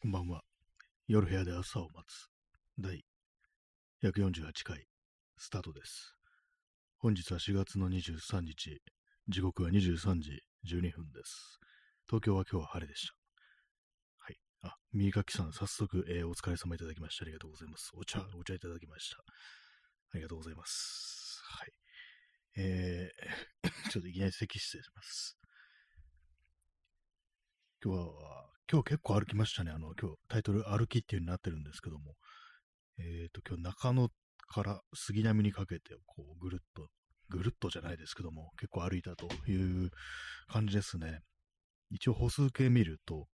こんばんは。夜部屋で朝を待つ。第148回スタートです。本日は4月の23日。時刻は23時12分です。東京は今日は晴れでした。はい。あ、右かきさん、早速、えーお疲れ様いただきました。ありがとうございます。お茶、お茶いただきました。ありがとうございます。はい。えー、ちょっといきなり咳失礼します。今日は、今日結構歩きましたね。あの、今日タイトル歩きっていう風になってるんですけども、えっ、と、今日中野から杉並にかけて、こう、ぐるっと、ぐるっとじゃないですけども、結構歩いたという感じですね。一応歩数計見ると、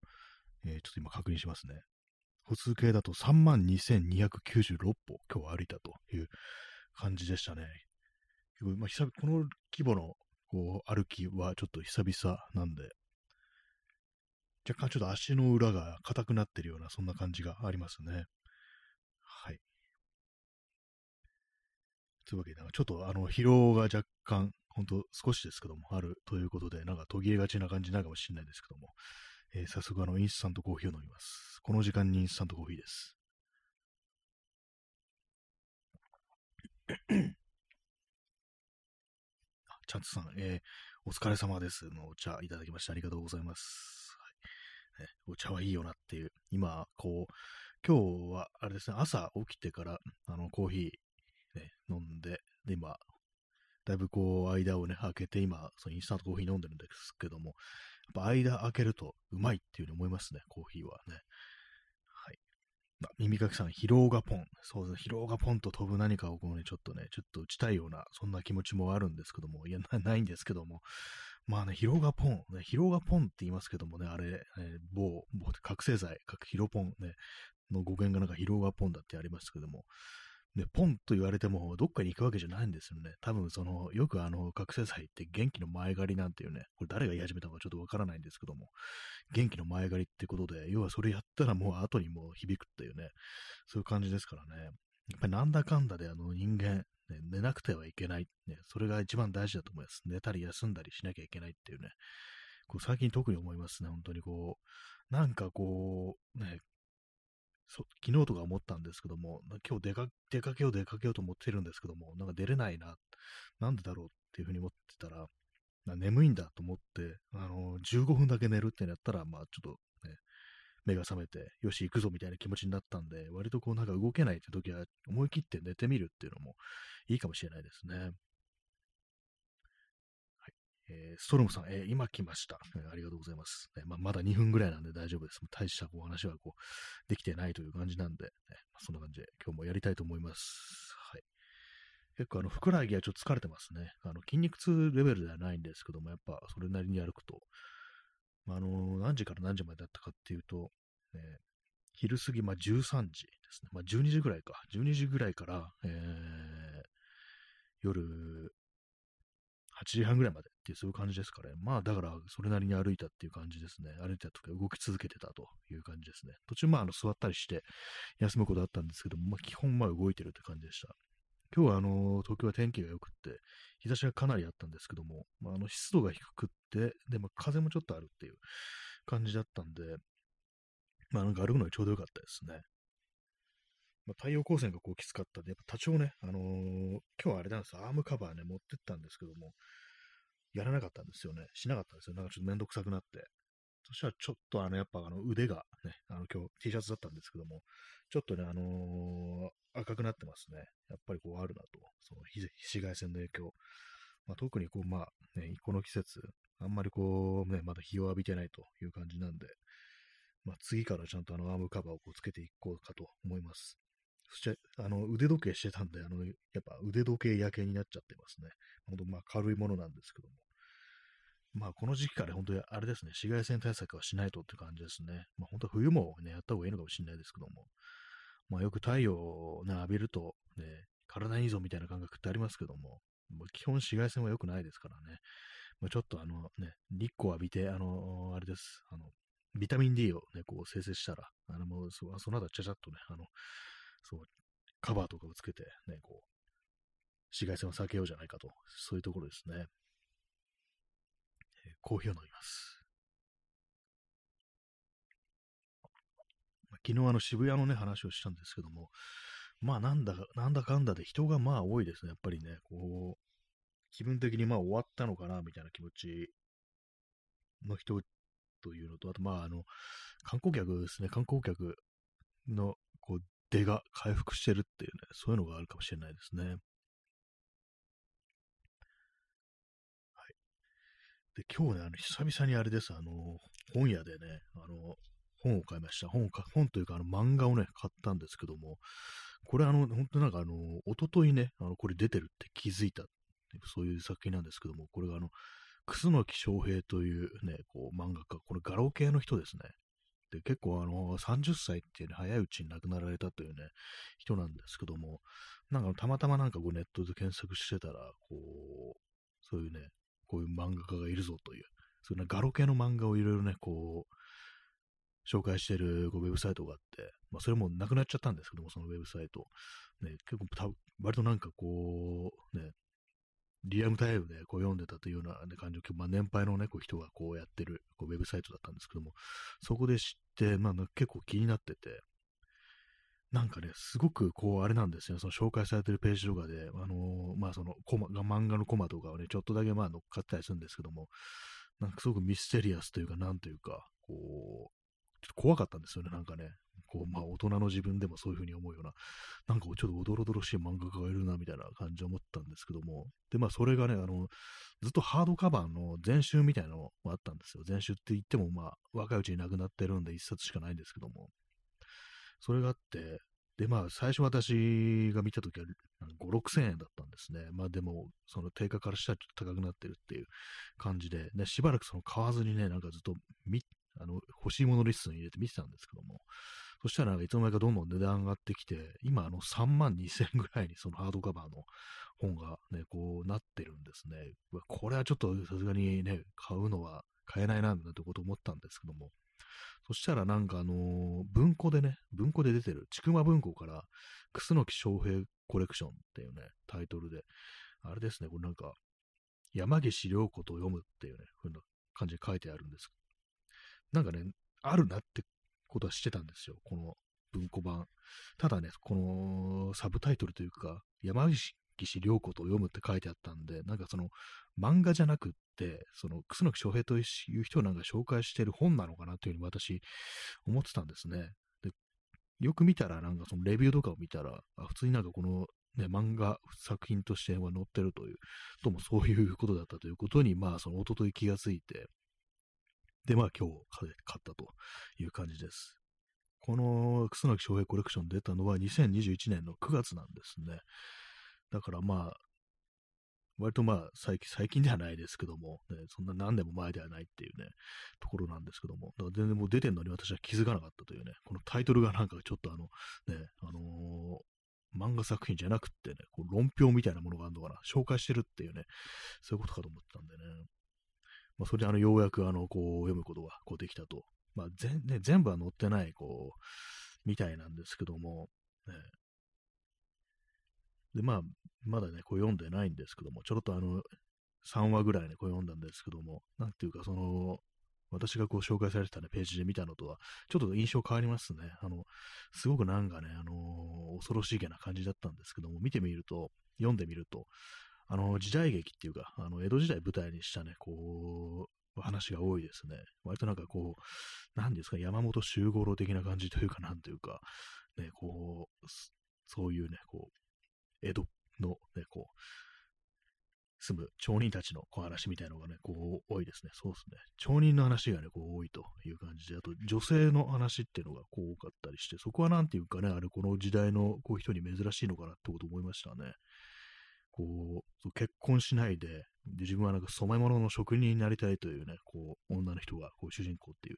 えーちょっと今確認しますね。歩数計だと32,296歩、今日歩いたという感じでしたね。まあ、久この規模のこう歩きはちょっと久々なんで、若干ちょっと足の裏が硬くなってるような、そんな感じがありますね。はい。というわけで、ちょっとあの疲労が若干、ほんと少しですけども、あるということで、なんか途切れがちな感じなるかもしれないですけども、えー早速あのインスタントコーヒーを飲みます。この時間にインスタントコーヒーです。あチャンツさん、えーお疲れ様ですのお茶いただきましてありがとうございます。ね、お茶はいいよなっていう、今、こう、今日は、あれですね、朝起きてから、あの、コーヒー、ね、飲んで、で、今、だいぶこう、間をね、開けて、今、そのインスタントコーヒー飲んでるんですけども、やっぱ間開けるとうまいっていうふうに思いますね、コーヒーはね。はい。あ耳かきさん、疲労がポン。そうですね、疲労がポンと飛ぶ何かをこうね、ちょっとね、ちょっと打ちたいような、そんな気持ちもあるんですけども、いや、ないんですけども、まあね、疲労がポン、ね、疲労がポンって言いますけどもね、あれ、えー某、某覚醒剤、覚疲労ポンね、の語源がなんか疲労がポンだってありますけども、ね、ポンと言われても、どっかに行くわけじゃないんですよね。多分、その、よくあの、覚醒剤って元気の前借りなんていうね、これ誰が言い始めたのかちょっとわからないんですけども、元気の前借りってことで、要はそれやったらもう後にもう響くっていうね、そういう感じですからね。やっぱりなんだかんだであの人間、ね、寝なくてはいけない、ね。それが一番大事だと思います。寝たり休んだりしなきゃいけないっていうね。こう最近特に思いますね。本当にこう、なんかこう、ね、昨日とか思ったんですけども、今日出かけよう出かけようと思ってるんですけども、なんか出れないな、なんでだろうっていうふうに思ってたら、眠いんだと思って、あのー15分だけ寝るってなったら、まあちょっと、目が覚めて、よし、行くぞみたいな気持ちになったんで、割とこうなんか動けないって時は、思い切って寝てみるっていうのもいいかもしれないですね。はい。えーストロムさん、えー今来ました、えーありがとうございます。ねま、まだ2分ぐらいなんで大丈夫です。大したこう話はこうできてないという感じなんで、ねまそんな感じで今日もやりたいと思います。はい。結構あの、ふくらはぎはちょっと疲れてますね。あの、筋肉痛レベルではないんですけども、やっぱそれなりに歩くと、まあ、あの、何時から何時までだったかっていうと、ね、昼過ぎ、まあ、13時ですね。まあ、12時ぐらいか。12時ぐらいから、えー夜8時半ぐらいまでっていう、そういう感じですかね。まあ、だから、それなりに歩いたっていう感じですね。歩いたとか動き続けてたという感じですね。途中、まあ、あの座ったりして休むことあったんですけども、まあ、基本、まあ、動いてるって感じでした。今日は、あの、東京は天気が良くって、日差しがかなりあったんですけども、まあ、あの湿度が低くって、で、まあ、風もちょっとあるっていう感じだったんで、まあ、なんか歩くのにちょうどよかったですね。まあ、太陽光線がこうきつかったんで、やっぱ多少ね、あのー今日はあれなんですよ、アームカバーね、持ってったんですけども、やらなかったんですよね。しなかったんですよ。なんかちょっとめんどくさくなって。そしたらちょっとあの、やっぱあの腕がね、あの今日 T シャツだったんですけども、ちょっとね、あのー赤くなってますね。やっぱりこうあるなと。その紫紫外線の影響。まあ、特にこう、まあね、この季節、あんまりこうね、まだ日を浴びてないという感じなんで、まあ、次からちゃんとあのアームカバーをこうつけていこうかと思います。そして、あの、腕時計してたんで、あの、やっぱ腕時計焼けになっちゃってますね。ほんと、まあ、軽いものなんですけども。まあ、この時期から本当にあれですね、紫外線対策はしないとって感じですね。まあ、本当は冬もね、やった方がいいのかもしれないですけども。まあ、よく太陽をね、浴びると、ね、体にいいぞみたいな感覚ってありますけども、もう基本紫外線は良くないですからね。まあ、ちょっとあのね、日光浴びて、あの、あれです、あの、ビタミン D をね、こう生成したら、あの、もうそその後ちゃちゃっとね、あの、そう、カバーとかをつけて、ね、こう、紫外線を避けようじゃないかと、そういうところですね。えコーヒーを飲みます。昨日あの渋谷のね、話をしたんですけども、まあなんだか、なんだかんだで人がまあ多いですね。やっぱりね、こう、気分的にまあ終わったのかな、みたいな気持ちの人というのと、あとまああの、観光客ですね、観光客のこう出が回復してるっていうね、そういうのがあるかもしれないですね。はい。で、今日ね、あの、久々にあれです、あの、本屋でね、あの、本を買いました。本を本というか、あの、漫画をね、買ったんですけども、これあの、本当なんかあの、おとといね、あの、これ出てるって気づいた、そういう作品なんですけども、これがあの、楠木翔平というね、こう、漫画家、これ画廊系の人ですね。で、結構あの、30歳っていうね、早いうちに亡くなられたというね、人なんですけども、なんかたまたまなんかこうネットで検索してたら、こう、そういうね、こういう漫画家がいるぞという、そういうね、ガロ系の漫画をいろいろね、こう、紹介してるこうウェブサイトがあって、まあ、それもなくなっちゃったんですけども、そのウェブサイト。ね、結構た、割となんかこう、ね、リアムタイムでこう読んでたというような、ね、感じの、まあ、年配の、ね、こう人がこうやってるこうウェブサイトだったんですけども、そこで知って、まあ、結構気になってて、なんかね、すごくこう、あれなんですよ、その紹介されてるページとかで、あのー、まあそのコマ、漫画のコマとかをね、ちょっとだけまあ乗っかったりするんですけども、なんかすごくミステリアスというか、なんというか、こう、ちょっと怖かったんですよね、なんかね。こう、まあ大人の自分でもそういうふうに思うような、なんかちょっとおどろどろしい漫画家がいるな、みたいな感じで思ったんですけども、で、まあそれがね、あの、ずっとハードカバーの全集みたいなのがあったんですよ。全集って言っても、まあ若いうちに亡くなってるんで一冊しかないんですけども、それがあって、で、まあ、最初私が見たときは5、6千円だったんですね。まあでも、その定価からしたらちょっと高くなってるっていう感じで、ね、しばらくその買わずにね、なんかずっと見、あの、欲しいものリストに入れて見てたんですけども、そしたらいつの間にかどんどん値段上がってきて、今あの3万2千円ぐらいにそのハードカバーの本がね、こうなってるんですね。これはちょっとさすがにね、買うのは買えないな、なんてこと思ったんですけども、そしたらなんかあのー、文庫でね、文庫で出てる、ちくま文庫から、楠木翔平コレクションっていうね、タイトルで、あれですね、これなんか、山岸良子と読むっていうね、ふうな感じで書いてあるんです。なんかね、あるなってことはしてたんですよ、この文庫版。ただね、このサブタイトルというか、山岸岸良子と読むって書いてあったんで、なんかその漫画じゃなくって、その楠木翔平という人なんか紹介してる本なのかなというふうに私思ってたんですね。でよく見たら、なんかそのレビューとかを見たら、あ普通になんかこのね、漫画作品としては載ってるという、ともそういうことだったということに、まあ、その一昨日気がついて、で、まあ今日買ったという感じです。この楠木翔平コレクション出たのは2021年の9月なんですね。だからまあ、割とまあ最近、最近ではないですけども、ね、そんな何年も前ではないっていうね、ところなんですけども、だから全然もう出てんのに私は気づかなかったというね、このタイトルがなんかちょっとあの、ね、あのー、漫画作品じゃなくってね、こう論評みたいなものがあるのかな、紹介してるっていうね、そういうことかと思ったんでね。まあ、それであの、ようやくあの、こう、読むことがこうできたと。まあ、全、ね、全部は載ってない、こう、みたいなんですけども、ね。で、まあ、まだね、こう読んでないんですけども、ちょろっとあの、3話ぐらいね、こう読んだんですけども、なんていうか、その、私がこう紹介されてたね、ページで見たのとは、ちょっと印象変わりますね。あの、すごくなんかね、あのー、恐ろしいげな感じだったんですけども、見てみると、読んでみると、あの、時代劇っていうか、あの、江戸時代舞台にしたね、こう、話が多いですね。割となんかこう、なんですか、山本周五郎的な感じというか、なんというか、ね、こう、そういうね、こう、江戸のね、こう、住む町人たちの小話みたいなのがね、こう、多いですね。そうですね。町人の話がね、こう、多いという感じで、あと、女性の話っていうのが、こう、多かったりして、そこはなんていうかね、あれ、この時代の、こう、人に珍しいのかなってこと思いましたね。こう、結婚しないで、で自分はなんか染め物の職人になりたいというね、こう、女の人が、こう、主人公っていう、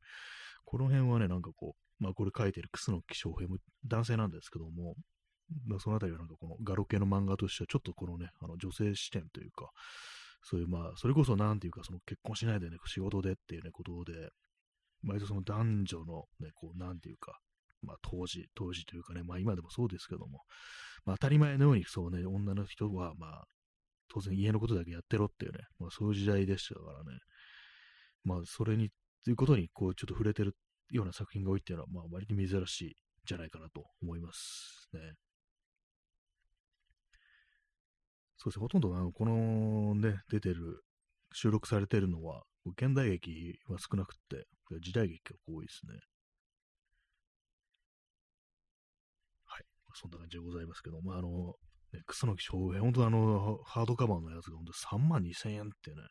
この辺はね、なんかこう、まあ、これ書いてる楠木翔平も男性なんですけども、まあ、そのあたりはなんかこのガロ系の漫画としては、ちょっとこのね、あの女性視点というか、そういうまあ、それこそなんていうか、その結婚しないでね、仕事でっていうね、ことで、割とその男女のね、こう、なんていうか、まあ当時、当時というかね、まあ今でもそうですけども、まあ当たり前のようにそうね、女の人はまあ当然家のことだけやってろっていうね、まあそういう時代でしたからね、まあそれに、ということにこうちょっと触れてるような作品が多いっていうのは、まあ、割と珍しいんじゃないかなと思いますね。そうですね、ほとんどあのこのね、出てる、収録されてるのは、現代劇は少なくて、時代劇が多いですね。はい。そんな感じでございますけど、まあ、あの、ね、草木翔平、本当あの、ハードカバーのやつが本当3万2千円っていうね、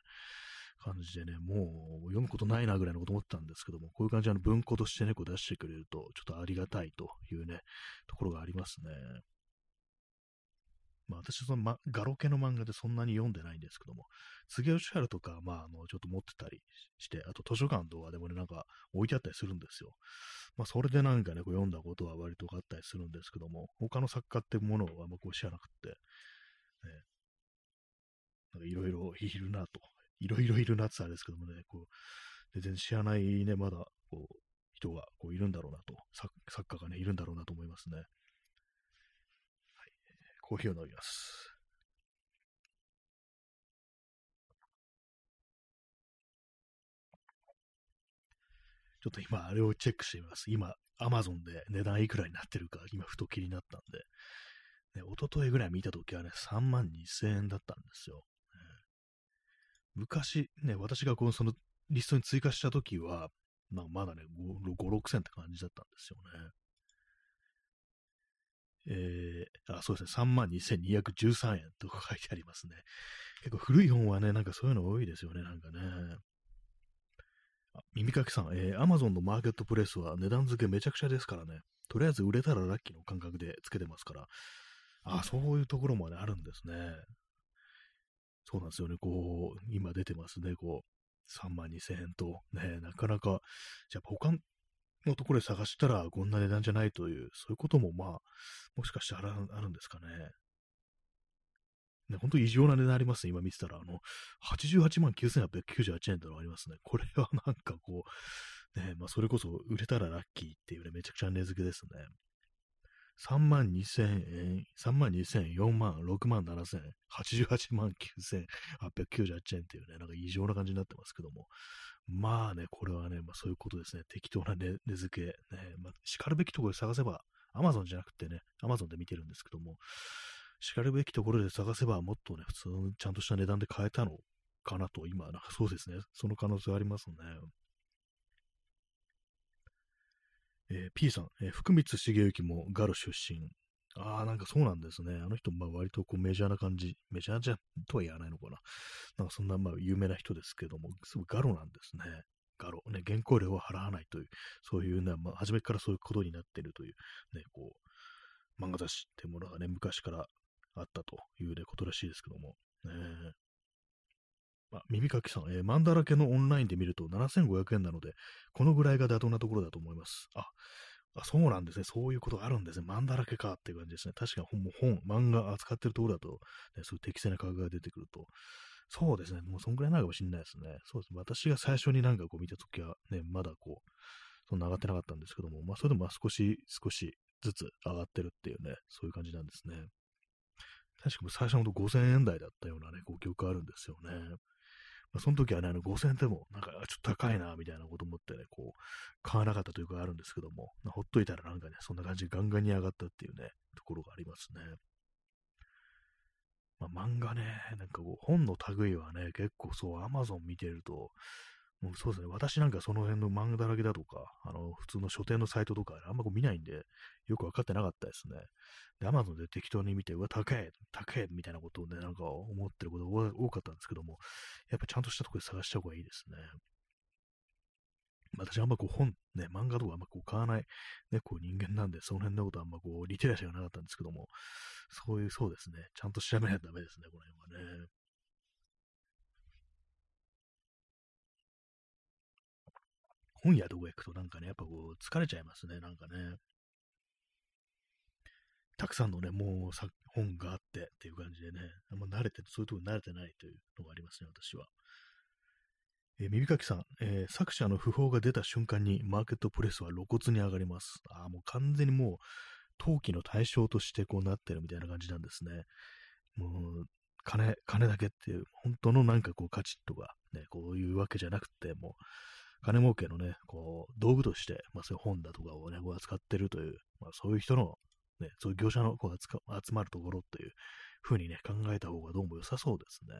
感じでね、もう読むことないなぐらいのこと思ったんですけども、こういう感じで文庫としてね、出してくれると、ちょっとありがたいというね、ところがありますね。まあ私その、ま、ガロ系の漫画でそんなに読んでないんですけども、杉吉原とか、まああの、ちょっと持ってたりして、あと図書館とかでもね、なんか置いてあったりするんですよ。まあそれでなんかね、こう読んだことは割とあったりするんですけども、他の作家ってものはあんまこう知らなくて、ね、なんかいろいろいるなと、いろいろいるなってあれですけどもね、こう、全然知らないね、まだ、こう、人がこういるんだろうなと、作家がね、いるんだろうなと思いますね。コーヒーを飲みます。ちょっと今、あれをチェックしてみます。今、アマゾンで値段いくらになってるか、今、ふと気になったんで。ね、一昨日ぐらい見たときはね、3万2千円だったんですよ。ね、昔、ね、私がこのそのリストに追加したときは、まあ、まだね、5、5、6千って感じだったんですよね。えー、あ、そうですね、32,213円と書いてありますね。結構古い本はね、なんかそういうの多いですよね、なんかね。あ耳かきさん、えー、Amazon のマーケットプレイスは値段付けめちゃくちゃですからね。とりあえず売れたらラッキーの感覚でつけてますから。あ、そういうところもね、あるんですね。そうなんですよね、こう、今出てますね、こう、3万2000円と、ね、なかなか、じゃあ他のところで探したらこんな値段じゃないという、そういうこともまあ、もしかしてあるあるんですかね。ね、本当異常な値段ありますね。今見てたら、あの、88万9898円というのがありますね。これはなんかこう、ね、まあそれこそ売れたらラッキーっていうね、めちゃくちゃ値付けですね。3万2千円、3万2千円、4万、6万7千円、88万9898円っていうね、なんか異常な感じになってますけども、まあね、これはね、まあそういうことですね。適当な値付け、ね、まあ、叱るべきところで探せば、アマゾンじゃなくてね、アマゾンで見てるんですけども、叱るべきところで探せば、もっとね、普通のちゃんとした値段で買えたのかなと、今、なんかそうですね、その可能性ありますね。えー、P さん、えー、福光茂之もガロ出身。ああ、なんかそうなんですね。あの人、まあ割とこうメジャーな感じ、メジャーじゃとは言わないのかな。なんかそんなまあ有名な人ですけども、すごいガロなんですね。ガロ。ね、原稿料は払わないという、そういうね、まあ初めからそういうことになっているという、ね、こう、漫画雑誌っていうものがね、昔からあったというね、ことらしいですけども。ねあ、耳かきさん、えー、マンだらけのオンラインで見ると7500円なので、このぐらいが妥当なところだと思います。あ、あ、そうなんですね。そういうことがあるんですね。漫だらけかっていう感じですね。確かに本、本漫画扱ってるところだと、ね、そういう適正な価格が出てくると、そうですね。もうそんくらいなのかもしれないですね。そうですね。私が最初になんかこう見たときはね、まだこう、そんな上がってなかったんですけども、まあそれでも少し、少しずつ上がってるっていうね、そういう感じなんですね。確かに最初のと5000円台だったようなね、こう記憶あるんですよね。その時はね、あの5000円でも、なんか、ちょっと高いな、みたいなこと思ってね、こう、買わなかったというかあるんですけども、ほっといたらなんかね、そんな感じでガンガンに上がったっていうね、ところがありますね。まあ、漫画ね、なんかこう、本の類はね、結構そう、アマゾン見てると、もうそうですね、私なんかその辺の漫画だらけだとか、あの、普通の書店のサイトとか、あんまこう見ないんで、よくわかってなかったですね。で、アマゾンで適当に見て、うわ、高え、高え、みたいなことをね、なんか思ってることが多かったんですけども、やっぱちゃんとしたところで探した方がいいですね。私あんまこう本、ね、漫画とかあんまこう買わない、ね、こう人間なんで、その辺のことはあんまこうリテラシーがなかったんですけども、そういう、そうですね、ちゃんと調べないとダメですね、この辺はね。本屋とか行くとなんかね、やっぱこう疲れちゃいますね、なんかね。たくさんのね、もう本があってっていう感じでね、あんま慣れて、そういうとこに慣れてないというのがありますね、私は。えー、耳かきさん、えー、作者の訃報が出た瞬間にマーケットプレスは露骨に上がります。ああ、もう完全にもう、陶器の対象としてこうなってるみたいな感じなんですね。もう、金、金だけっていう、本当のなんかこう価値とか、ね、こういうわけじゃなくて、もう、金儲けのね、こう、道具として、まあそういう本だとかをね、こう扱ってるという、まあそういう人の、ね、そういう業者のこう集まるところっていう風にね、考えた方がどうも良さそうですね。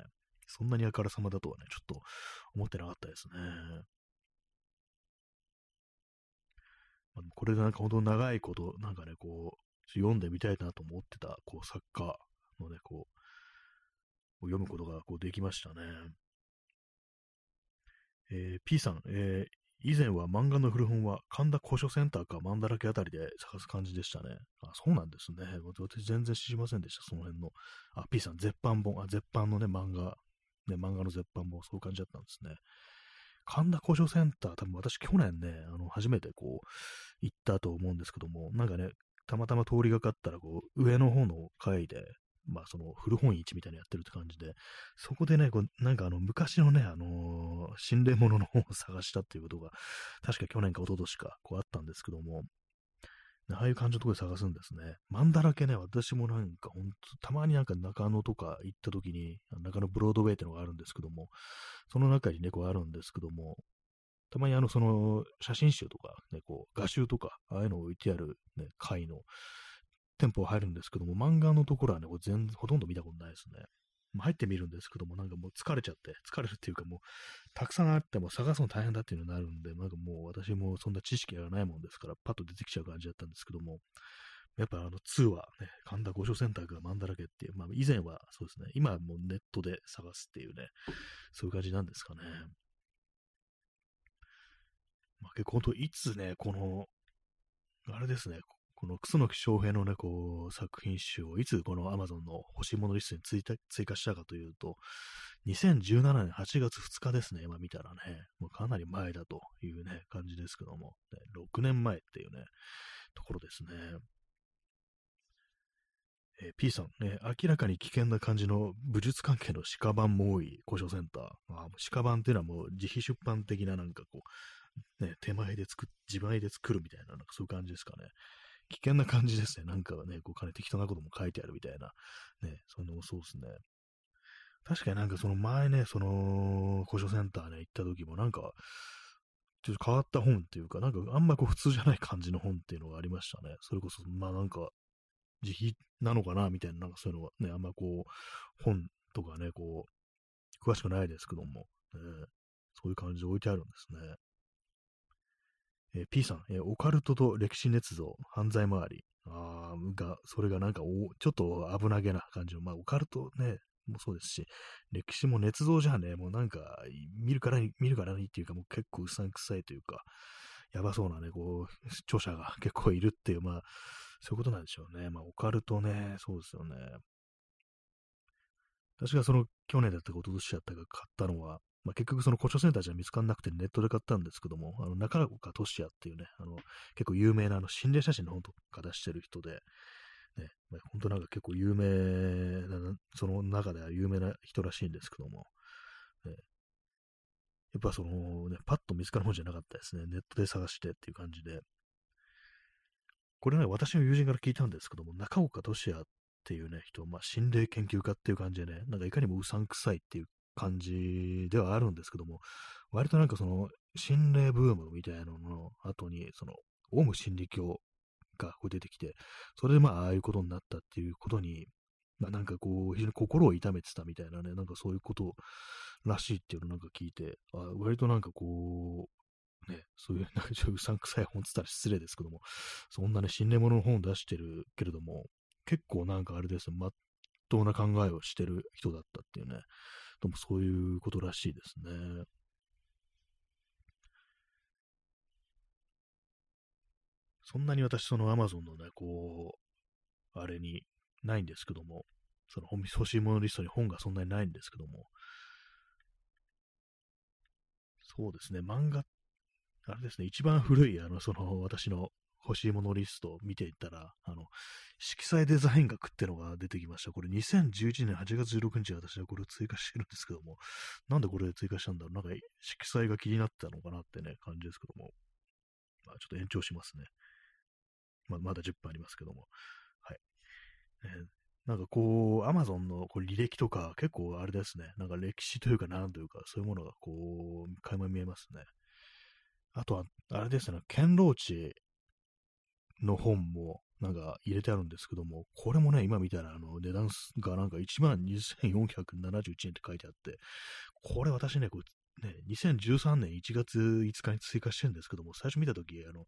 そんなにあからさまだとはね、ちょっと思ってなかったですね。まあ、これでなんか本当長いこと、なんかね、こう、読んでみたいなと思ってた、こう、作家のね、こう、読むことがこうできましたね。えー、P さん、えー、以前は漫画の古本は神田古書センターか漫だらけあたりで探す感じでしたね。あ、そうなんですね。私全然知りませんでした、その辺の。あ、P さん、絶版本、あ、絶版のね、漫画、ね、漫画の絶版本、そういう感じだったんですね。神田古書センター、多分私去年ね、あの、初めてこう、行ったと思うんですけども、なんかね、たまたま通りがかったら、こう、上の方の階で、まあ、その古本市みたいなのやってるって感じで、そこでね、こうなんかあの、昔のね、あのー、心霊物の本を探したっていうことが、確か去年か一昨年か、こうあったんですけども、ああいう感じのところで探すんですね。マンだらけね、私もなんかほんと、たまになんか中野とか行った時に、中野ブロードウェイってのがあるんですけども、その中にね、こうあるんですけども、たまにあの、その、写真集とか、ね、こう、画集とか、ああいうのを置いてある、ね、回の店舗入るんですけども、漫画のところはね、これ全ほとんど見たことないですね。入ってみるんですけども、なんかもう疲れちゃって、疲れるっていうかもう、たくさんあっても探すの大変だっていうのになるんで、なんかもう私もそんな知識がないもんですから、パッと出てきちゃう感じだったんですけども、やっぱあの2はね、神田御所センターがマンだらけっていう、まあ以前はそうですね、今はもうネットで探すっていうね、そういう感じなんですかね。まあ結構本当いつね、この、あれですね、この楠木翔平のね、こう、作品集をいつこの Amazon の欲しいものリストに追追加したかというと、2017年8月2日ですね、今見たらね、もうかなり前だというね、感じですけども、ね、6年前っていうね、ところですね。えー、P さん、ね、明らかに危険な感じの武術関係の鹿版も多い古書センター。鹿版っていうのはもう自費出版的ななんかこう、ね、手前で作、自前で作るみたいな、なんかそういう感じですかね。危険な感じですね。なんかね、こう、金適当なことも書いてあるみたいな。ね、その、そうですね。確かになんかその前ね、その、古書センターね、行った時もなんか、ちょっと変わった本っていうか、なんかあんまこう普通じゃない感じの本っていうのがありましたね。それこそ、まあなんか、自費なのかなみたいな、なんかそういうのがね、あんまこう、本とかね、こう、詳しくないですけども、ね、そういう感じで置いてあるんですね。え、P さん、え、オカルトと歴史捏造、犯罪回り。あが、それがなんかお、ちょっと危なげな感じの、まあ、オカルトね、もそうですし、歴史も捏造じゃね、もうなんか、見るからに、見るからにっていうか、もう結構うさんくさいというか、やばそうなね、こう、著者が 結構いるっていう、まあ、そういうことなんでしょうね。まあ、オカルトね、そうですよね。私がその、去年だったか、一昨年だったか買ったのは、まあ、結局その古書センターじゃ見つからなくてネットで買ったんですけども、あの中岡俊也っていうね、あの結構有名なあの心霊写真の本とか出してる人で、ね、まあ、本当なんか結構有名な、その中では有名な人らしいんですけども、ね、やっぱそのね、パッと見つかるもんじゃなかったですね。ネットで探してっていう感じで。これね、私の友人から聞いたんですけども、中岡俊也っていうね、人、まあ、心霊研究家っていう感じでね、なんかいかにもうさんくさいっていう感じではあるんですけども、割となんかその、心霊ブームみたいなのの後に、その、オウム真理教が出てきて、それでまあ、ああいうことになったっていうことに、まあなんかこう、非常に心を痛めてたみたいなね、なんかそういうことらしいっていうのをなんか聞いて、あ割となんかこう、ね、そういう、なんかうさんくさい本つったら失礼ですけども、そんなね、心霊物の本を出してるけれども、結構なんかあれですね、まっとうな考えをしてる人だったっていうね、どうもそういうことらしいですね。そんなに私、その Amazon のね、こう、あれにないんですけども、その欲しいものリストに本がそんなにないんですけども、そうですね、漫画、あれですね、一番古い、あの、その、私の欲しいものリストを見ていったら、あの、色彩デザイン学ってのが出てきました。これ2011年8月16日私はこれを追加してるんですけども、なんでこれ追加したんだろうなんか色彩が気になってたのかなってね、感じですけども。まあちょっと延長しますね。まあ、まだ10分ありますけども。はい。えーなんかこう、アマゾンのこう履歴とか結構あれですね。なんか歴史というかなんというか、そういうものがこう、垣間見えますね。あとは、あれですね、堅牢地の本も、なんか入れてあるんですけども、これもね、今見たら、あの、値段がなんか12,471円って書いてあって、これ私ね、こうね、2013年1月5日に追加してるんですけども、最初見たとき、あの、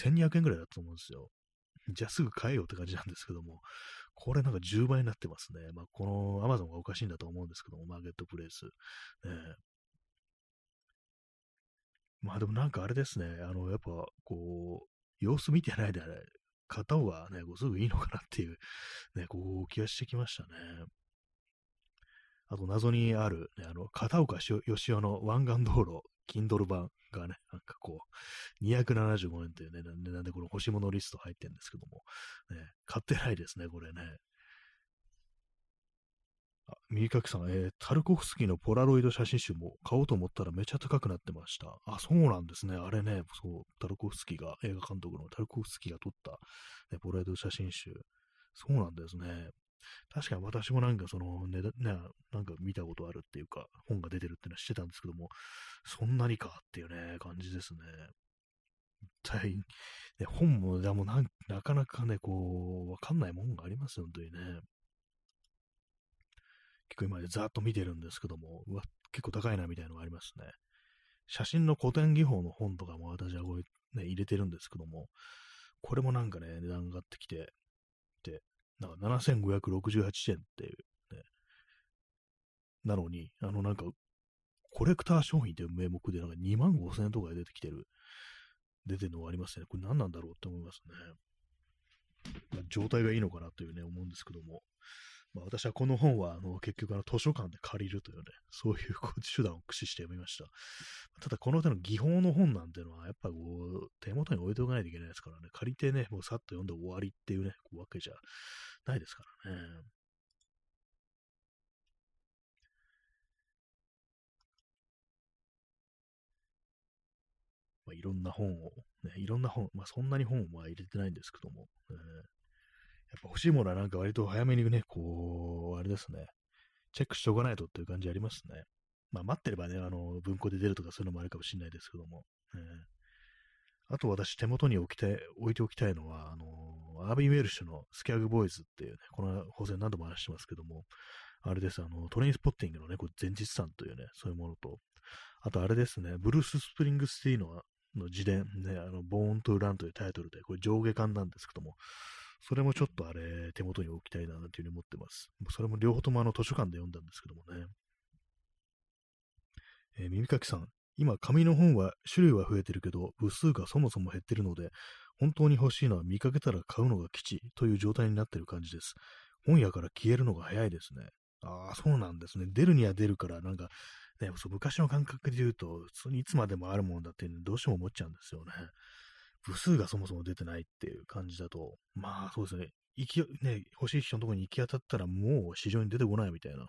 1200円ぐらいだったと思うんですよ。じゃあすぐ買えよって感じなんですけども、これなんか10倍になってますね。まあ、この Amazon がおかしいんだと思うんですけども、マーケットプレイス。ね、まあでもなんかあれですね、あの、やっぱこう、様子見てないで買った方がね、こうすぐいいのかなっていう、ね、こう気がしてきましたね。あと謎にある、ね、あの、片岡義雄の湾岸道路、Kindle 版がね、なんかこう、275円というね、値段でこの欲しいものリスト入ってるんですけども、ね、買ってないですね、これね。あ、右書きさん、えー、タルコフスキーのポラロイド写真集も買おうと思ったらめちゃ高くなってました。あ、そうなんですね。あれね、そう、タルコフスキーが、映画監督のタルコフスキーが撮った、ね、ポラロイド写真集。そうなんですね。確かに私もなんかそのね、ね、なんか見たことあるっていうか、本が出てるっていうのは知ってたんですけども、そんなにかっていうね、感じですね。一体、ね、本も、でもななかなかね、こう、わかんないもんがありますよ、本当にね。結構今までざーっと見てるんですけども、うわ、結構高いなみたいなのがありますね。写真の古典技法の本とかも私はこう、ね、入れてるんですけども、これもなんかね、値段が上がってきて、で、なんか7568円っていう、ね、なのに、あのなんか、コレクター商品という名目でなんか2万5000円とかで出てきてる、出てるのがありますね。これ何なんだろうって思いますね。状態がいいのかなというね、思うんですけども。まあ、私はこの本はあの結局あの図書館で借りるというね、そういう手段を駆使して読みました。ただこの手の技法の本なんてのは、やっぱこう、手元に置いておかないといけないですからね、借りてね、もうさっと読んで終わりっていうね、うわけじゃないですからね。まあ、いろんな本を、ね、いろんな本、まあそんなに本は入れてないんですけども、えやっぱ欲しいものはなんか割と早めにね、こう、あれですね、チェックしておかないとっていう感じありますね。まあ待ってればね、あの、文庫で出るとかそういうのもあるかもしれないですけども。えー、あと私手元に置きたい、置いておきたいのは、あの、アービー・ウェルシュのスキャグ・ボーイズっていうね、この放送何度も話してますけども、あれです、あの、トレインスポッティングのね、これ前日さんというね、そういうものと、あとあれですね、ブルース・スプリングスティーのの自伝、ね、あの、ボーン・トゥ・ランというタイトルで、これ上下巻なんですけども、それもちょっとあれ、手元に置きたいな、なんていうふうに思ってます。それも両方ともあの図書館で読んだんですけどもね。えー、耳かきさん、今、紙の本は種類は増えてるけど、部数がそもそも減ってるので、本当に欲しいのは見かけたら買うのが吉という状態になってる感じです。本屋から消えるのが早いですね。ああ、そうなんですね。出るには出るから、なんか、ね、そう昔の感覚で言うと、普通にいつまでもあるもんだっていうのどうしても思っちゃうんですよね。部数がそもそも出てないっていう感じだと、まあそうですね、行き、ね、欲しい人のところに行き当たったらもう市場に出てこないみたいな、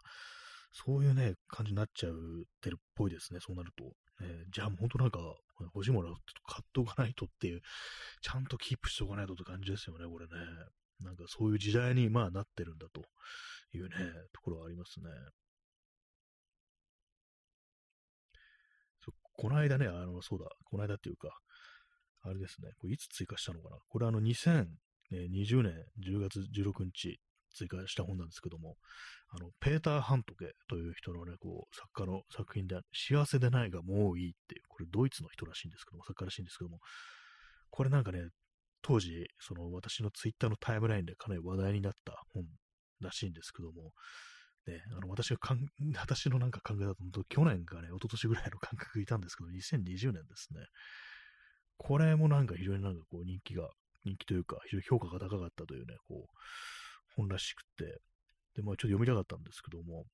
そういうね、感じになっちゃうてるっぽいですね、そうなると。えー、じゃあ本当なんか、欲しいものを買っておかないとっていう、ちゃんとキープしておかないとって感じですよね、これね。なんかそういう時代にまあなってるんだというね、ところはありますね。この間ね、あの、そうだ、この間っていうか、あれですね、これいつ追加したのかな？これあの2020年10月16日追加した本なんですけども、あの、ペーター・ハントケという人のね、こう、作家の作品で、幸せでないがもういいっていう、これドイツの人らしいんですけども、作家らしいんですけども、これなんかね、当時、その私のツイッターのタイムラインでかなり話題になった本らしいんですけども、ね、あの、私がかん、私のなんか考えだと、去年かね、一昨年ぐらいの感覚いたんですけど、2020年ですね。これもなんか非常になんかこう人気が、人気というか、非常に評価が高かったというね、こう、本らしくて、で、まあちょっと読みたかったんですけども、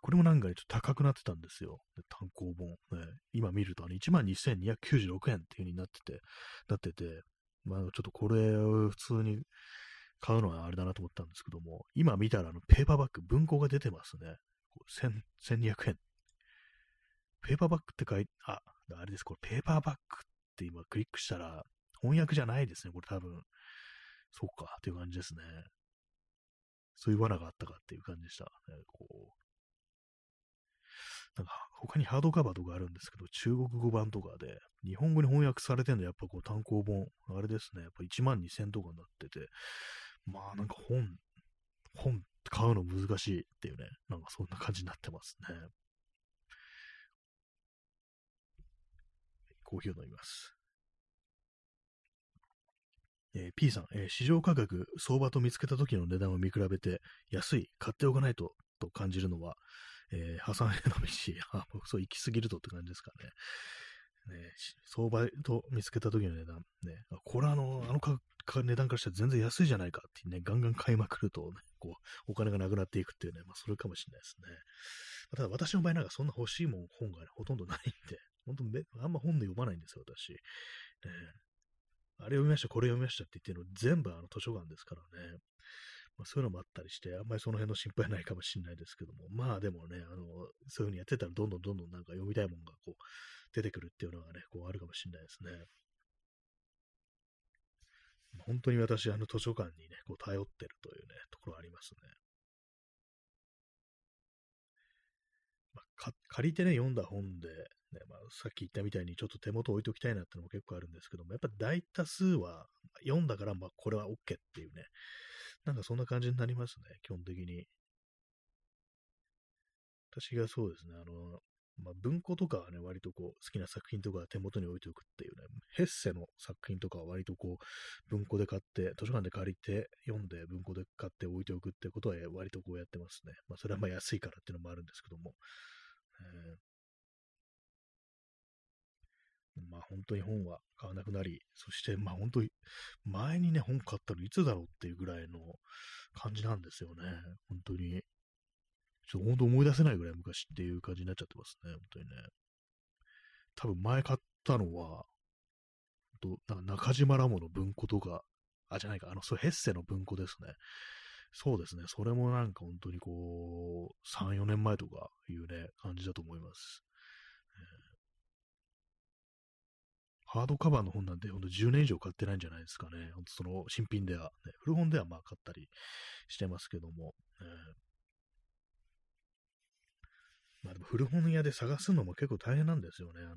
これもなんか、ちょっと高くなってたんですよ。単行本。ね、今見ると、あの、12,296円っていう風になってて、なってて、まあちょっとこれを普通に買うのはあれだなと思ったんですけども、今見たらあの、ペーパーバッグ、文庫が出てますね。1200円。ペーパーバッグって書いて、あ、あれです、これペーパーバッグって今クリックしたら、翻訳じゃないですね、これ多分。そうか、っていう感じですね。そういう罠があったかっていう感じでした。えこうなんか他にハードカバーとかあるんですけど、中国語版とかで、日本語に翻訳されてるのやっぱこう単行本、あれですね、やっぱ1万2000とかになってて、まあなんか本、本買うの難しいっていうね、なんかそんな感じになってますね。コーヒーを飲みます。えー、P さん、えー、市場価格、相場と見つけた時の値段を見比べて、安い、買っておかないと、と感じるのは、えー、破産への道、あ、そう、行き過ぎるとって感じですかね。ね相場と見つけた時の値段、ね、これはあの、あのか値段からしたら全然安いじゃないかってね、ガンガン買いまくると、ね、こう、お金がなくなっていくっていうね、まあ、それかもしれないですね。ただ私の場合なんかそんな欲しいもん、本が、ね、ほとんどないんで、本当め、あんま本で読まないんですよ、私。ね、あれ読みました、これ読みましたって言ってるの全部あの図書館ですからね。まあ、そういうのもあったりして、あんまりその辺の心配ないかもしれないですけども、まあでもね、あの、そういう風にやってたらどんどんどんどんなんか読みたいものがこう出てくるっていうのがね、こうあるかもしれないですね。本当に私、あの図書館にね、こう頼ってるというね、ところありますね。まあ、借りてね、読んだ本で、ねまあ、さっき言ったみたいにちょっと手元置いときたいなってのも結構あるんですけども、やっぱ大多数は読んだから、まあこれは OK っていうね、なんかそんな感じになりますね、基本的に。私がそうですね、あの、まあ、文庫とかはね、割とこう、好きな作品とか手元に置いておくっていうね、ヘッセの作品とかは割とこう、文庫で買って、図書館で借りて、読んで文庫で買って置いておくってことは割とこうやってますね。まあ、それはまあ安いからっていうのもあるんですけども。えーまあ本当に本は買わなくなり、そしてまあ本当に前にね本買ったのいつだろうっていうぐらいの感じなんですよね。本当に。ちょっと本当思い出せないぐらい昔っていう感じになっちゃってますね。本当にね。多分前買ったのは、となんか中島ラモの文庫とか、あ、じゃないか、あの、そう、ヘッセの文庫ですね。そうですね。それもなんか本当にこう、3、4年前とかいうね、感じだと思います。ハードカバーの本なんてほんと10年以上買ってないんじゃないですかね。ほんとその新品では、ね、古本ではまあ買ったりしてますけども。えー、まあでも古本屋で探すのも結構大変なんですよね。あのー、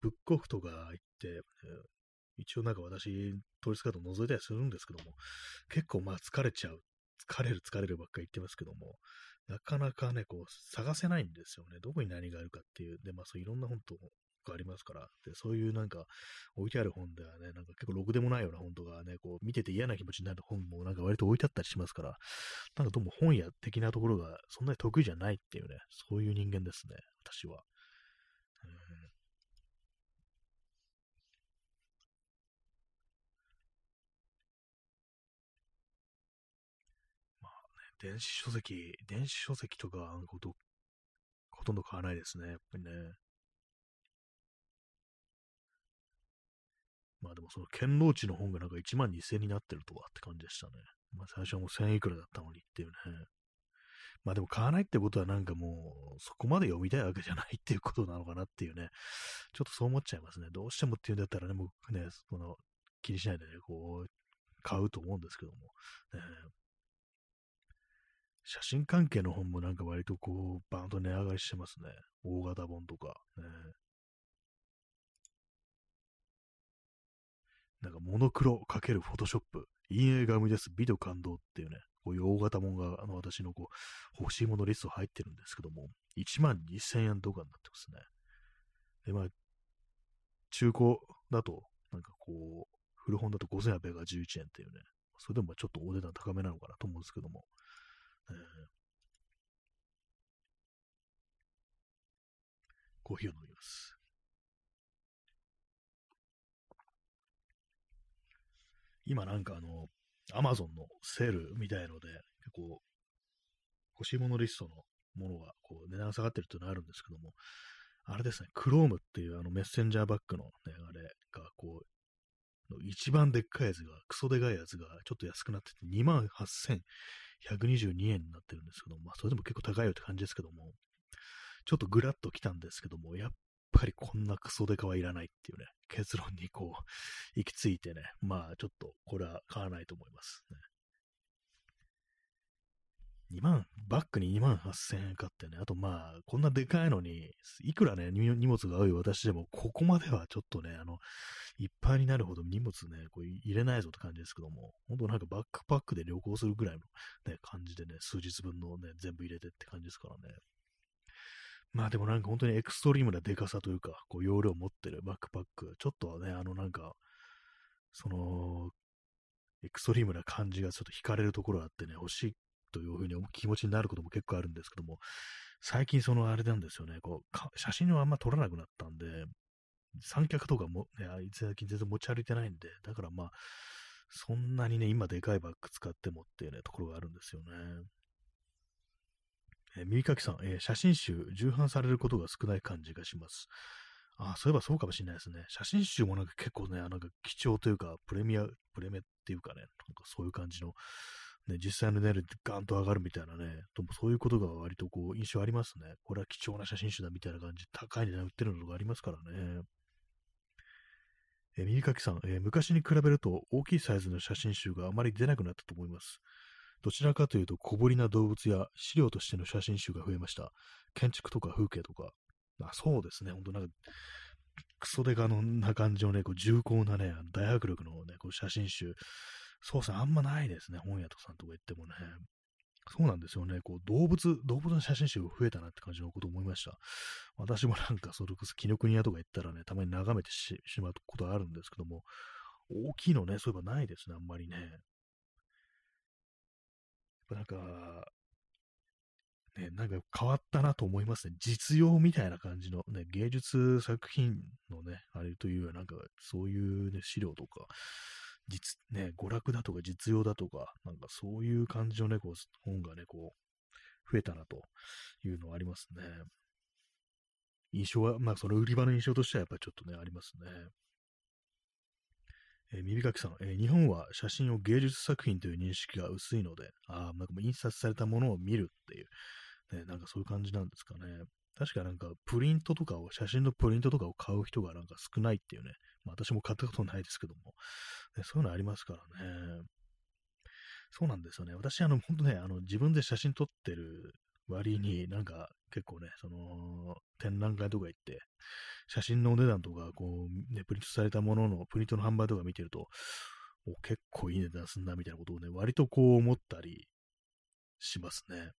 ブックオフとか行って、えー、一応なんか私、統一カード覗いたりするんですけども、結構まあ疲れちゃう。疲れる疲れるばっかり言ってますけども、なかなかね、こう、探せないんですよね。どこに何があるかっていう。で、まあそういろんな本とありますから、で、そういうなんか置いてある本ではね、なんか結構ろくでもないような本とかね、こう見てて嫌な気持ちになる本もなんか割と置いてあったりしますから、なんかどうも本屋的なところがそんなに得意じゃないっていうね、そういう人間ですね、私は。まあね、電子書籍、電子書籍とか、ほとんど買わないですね、やっぱりね。まあでもその堅牢地の本がなんか1万2000円になってるとはって感じでしたね。まあ最初はもう1000いくらだったのにっていうね。まあでも買わないってことはなんかもうそこまで読みたいわけじゃないっていうことなのかなっていうね。ちょっとそう思っちゃいますね。どうしてもっていうんだったらね、もうね、その気にしないでね、こう、買うと思うんですけども。ね、写真関係の本もなんか割とこう、バーンと値上がりしてますね。大型本とか。ね、なんかモノクロ×フォトショップ、陰影が生み出す美と感動っていうね、こういう大型もんが、あの、私のこう、欲しいものリスト入ってるんですけども、1万2000円とかになってますね。で、まあ、中古だと、なんかこう、古本だと5811円っていうね、それでもちょっとお値段高めなのかなと思うんですけども、えー、コーヒーを飲みます。今なんかあの、アマゾンのセールみたいので、結構、欲しいものリストのものがこう値段が下がってるっていうのがあるんですけども、あれですね、クロームっていうあのメッセンジャーバッグのね、あれがこう、一番でっかいやつが、クソでかいやつがちょっと安くなってて、28,122円になってるんですけども、まあそれでも結構高いよって感じですけども、ちょっとグラッと来たんですけども、やっぱりこんなクソデカはいらないっていうね、結論にこう、行き着いてね、まあちょっとこれは買わないと思います、ね。2万、バッグに2万8000円かってね、あとまあ、こんなでかいのに、いくらね、荷物が多い私でも、ここまではちょっとね、あの、いっぱいになるほど荷物ね、こう入れないぞって感じですけども、本当なんかバックパックで旅行するぐらいのね、感じでね、数日分のね、全部入れてって感じですからね。まあでもなんか本当にエクストリームなデカさというか、こう容量を持ってるバックパック、ちょっとね、あのなんか、その、エクストリームな感じがちょっと惹かれるところがあってね、欲しいというふうに気持ちになることも結構あるんですけども、最近そのあれなんですよね、こう、写真をあんま撮らなくなったんで、三脚とかも、ね、最近全然持ち歩いてないんで、だからまあ、そんなにね、今でかいバッグ使ってもっていうね、ところがあるんですよね。えー、耳かきさん、えー、写真集、重版されることが少ない感じがします。あそういえばそうかもしれないですね。写真集もなんか結構ね、なんか貴重というか、プレミア、プレメっていうかね、なんかそういう感じの、ね、実際の値でガンと上がるみたいなね、ともそういうことが割とこう印象ありますね。これは貴重な写真集だみたいな感じ、高い値段売ってるのがありますからね。えー、耳かきさん、えー、昔に比べると大きいサイズの写真集があまり出なくなったと思います。どちらかというと小ぶりな動物や資料としての写真集が増えました。建築とか風景とか。あそうですね、ほんとなんか、クソデカのな感じのね、こう重厚なね、大迫力のね、こう写真集。そうですね、あんまないですね、本屋とさんとか行ってもね。そうなんですよね。こう、動物、動物の写真集が増えたなって感じのことを思いました。私もなんか、それこそ、紀ノ国屋とか行ったらね、たまに眺めてしまうことあるんですけども、大きいのね、そういえばないですね、あんまりね。なんか、ね、なんか変わったなと思いますね。実用みたいな感じのね、芸術作品のね、あれというよなんかそういうね、資料とか、実、ね、娯楽だとか実用だとか、なんかそういう感じのね、こう、本がね、こう、増えたなというのはありますね。印象は、まあ、その売り場の印象としてはやっぱりちょっとね、ありますね。えー、耳かきさん、えー、日本は写真を芸術作品という認識が薄いので、あ、なんかもう印刷されたものを見るっていう、ね、なんかそういう感じなんですかね。確かなんかプリントとかを、写真のプリントとかを買う人がなんか少ないっていうね、まあ私も買ったことないですけども、ね、そういうのありますからね。そうなんですよね。私、あの、本当ね、あの、自分で写真撮ってる割に、なんか、結構ね、その、展覧会とか行って、写真のお値段とか、こう、ね、プリントされたものの、プリントの販売とか見てると、お結構いい値段すんな、みたいなことをね、割とこう思ったりしますね。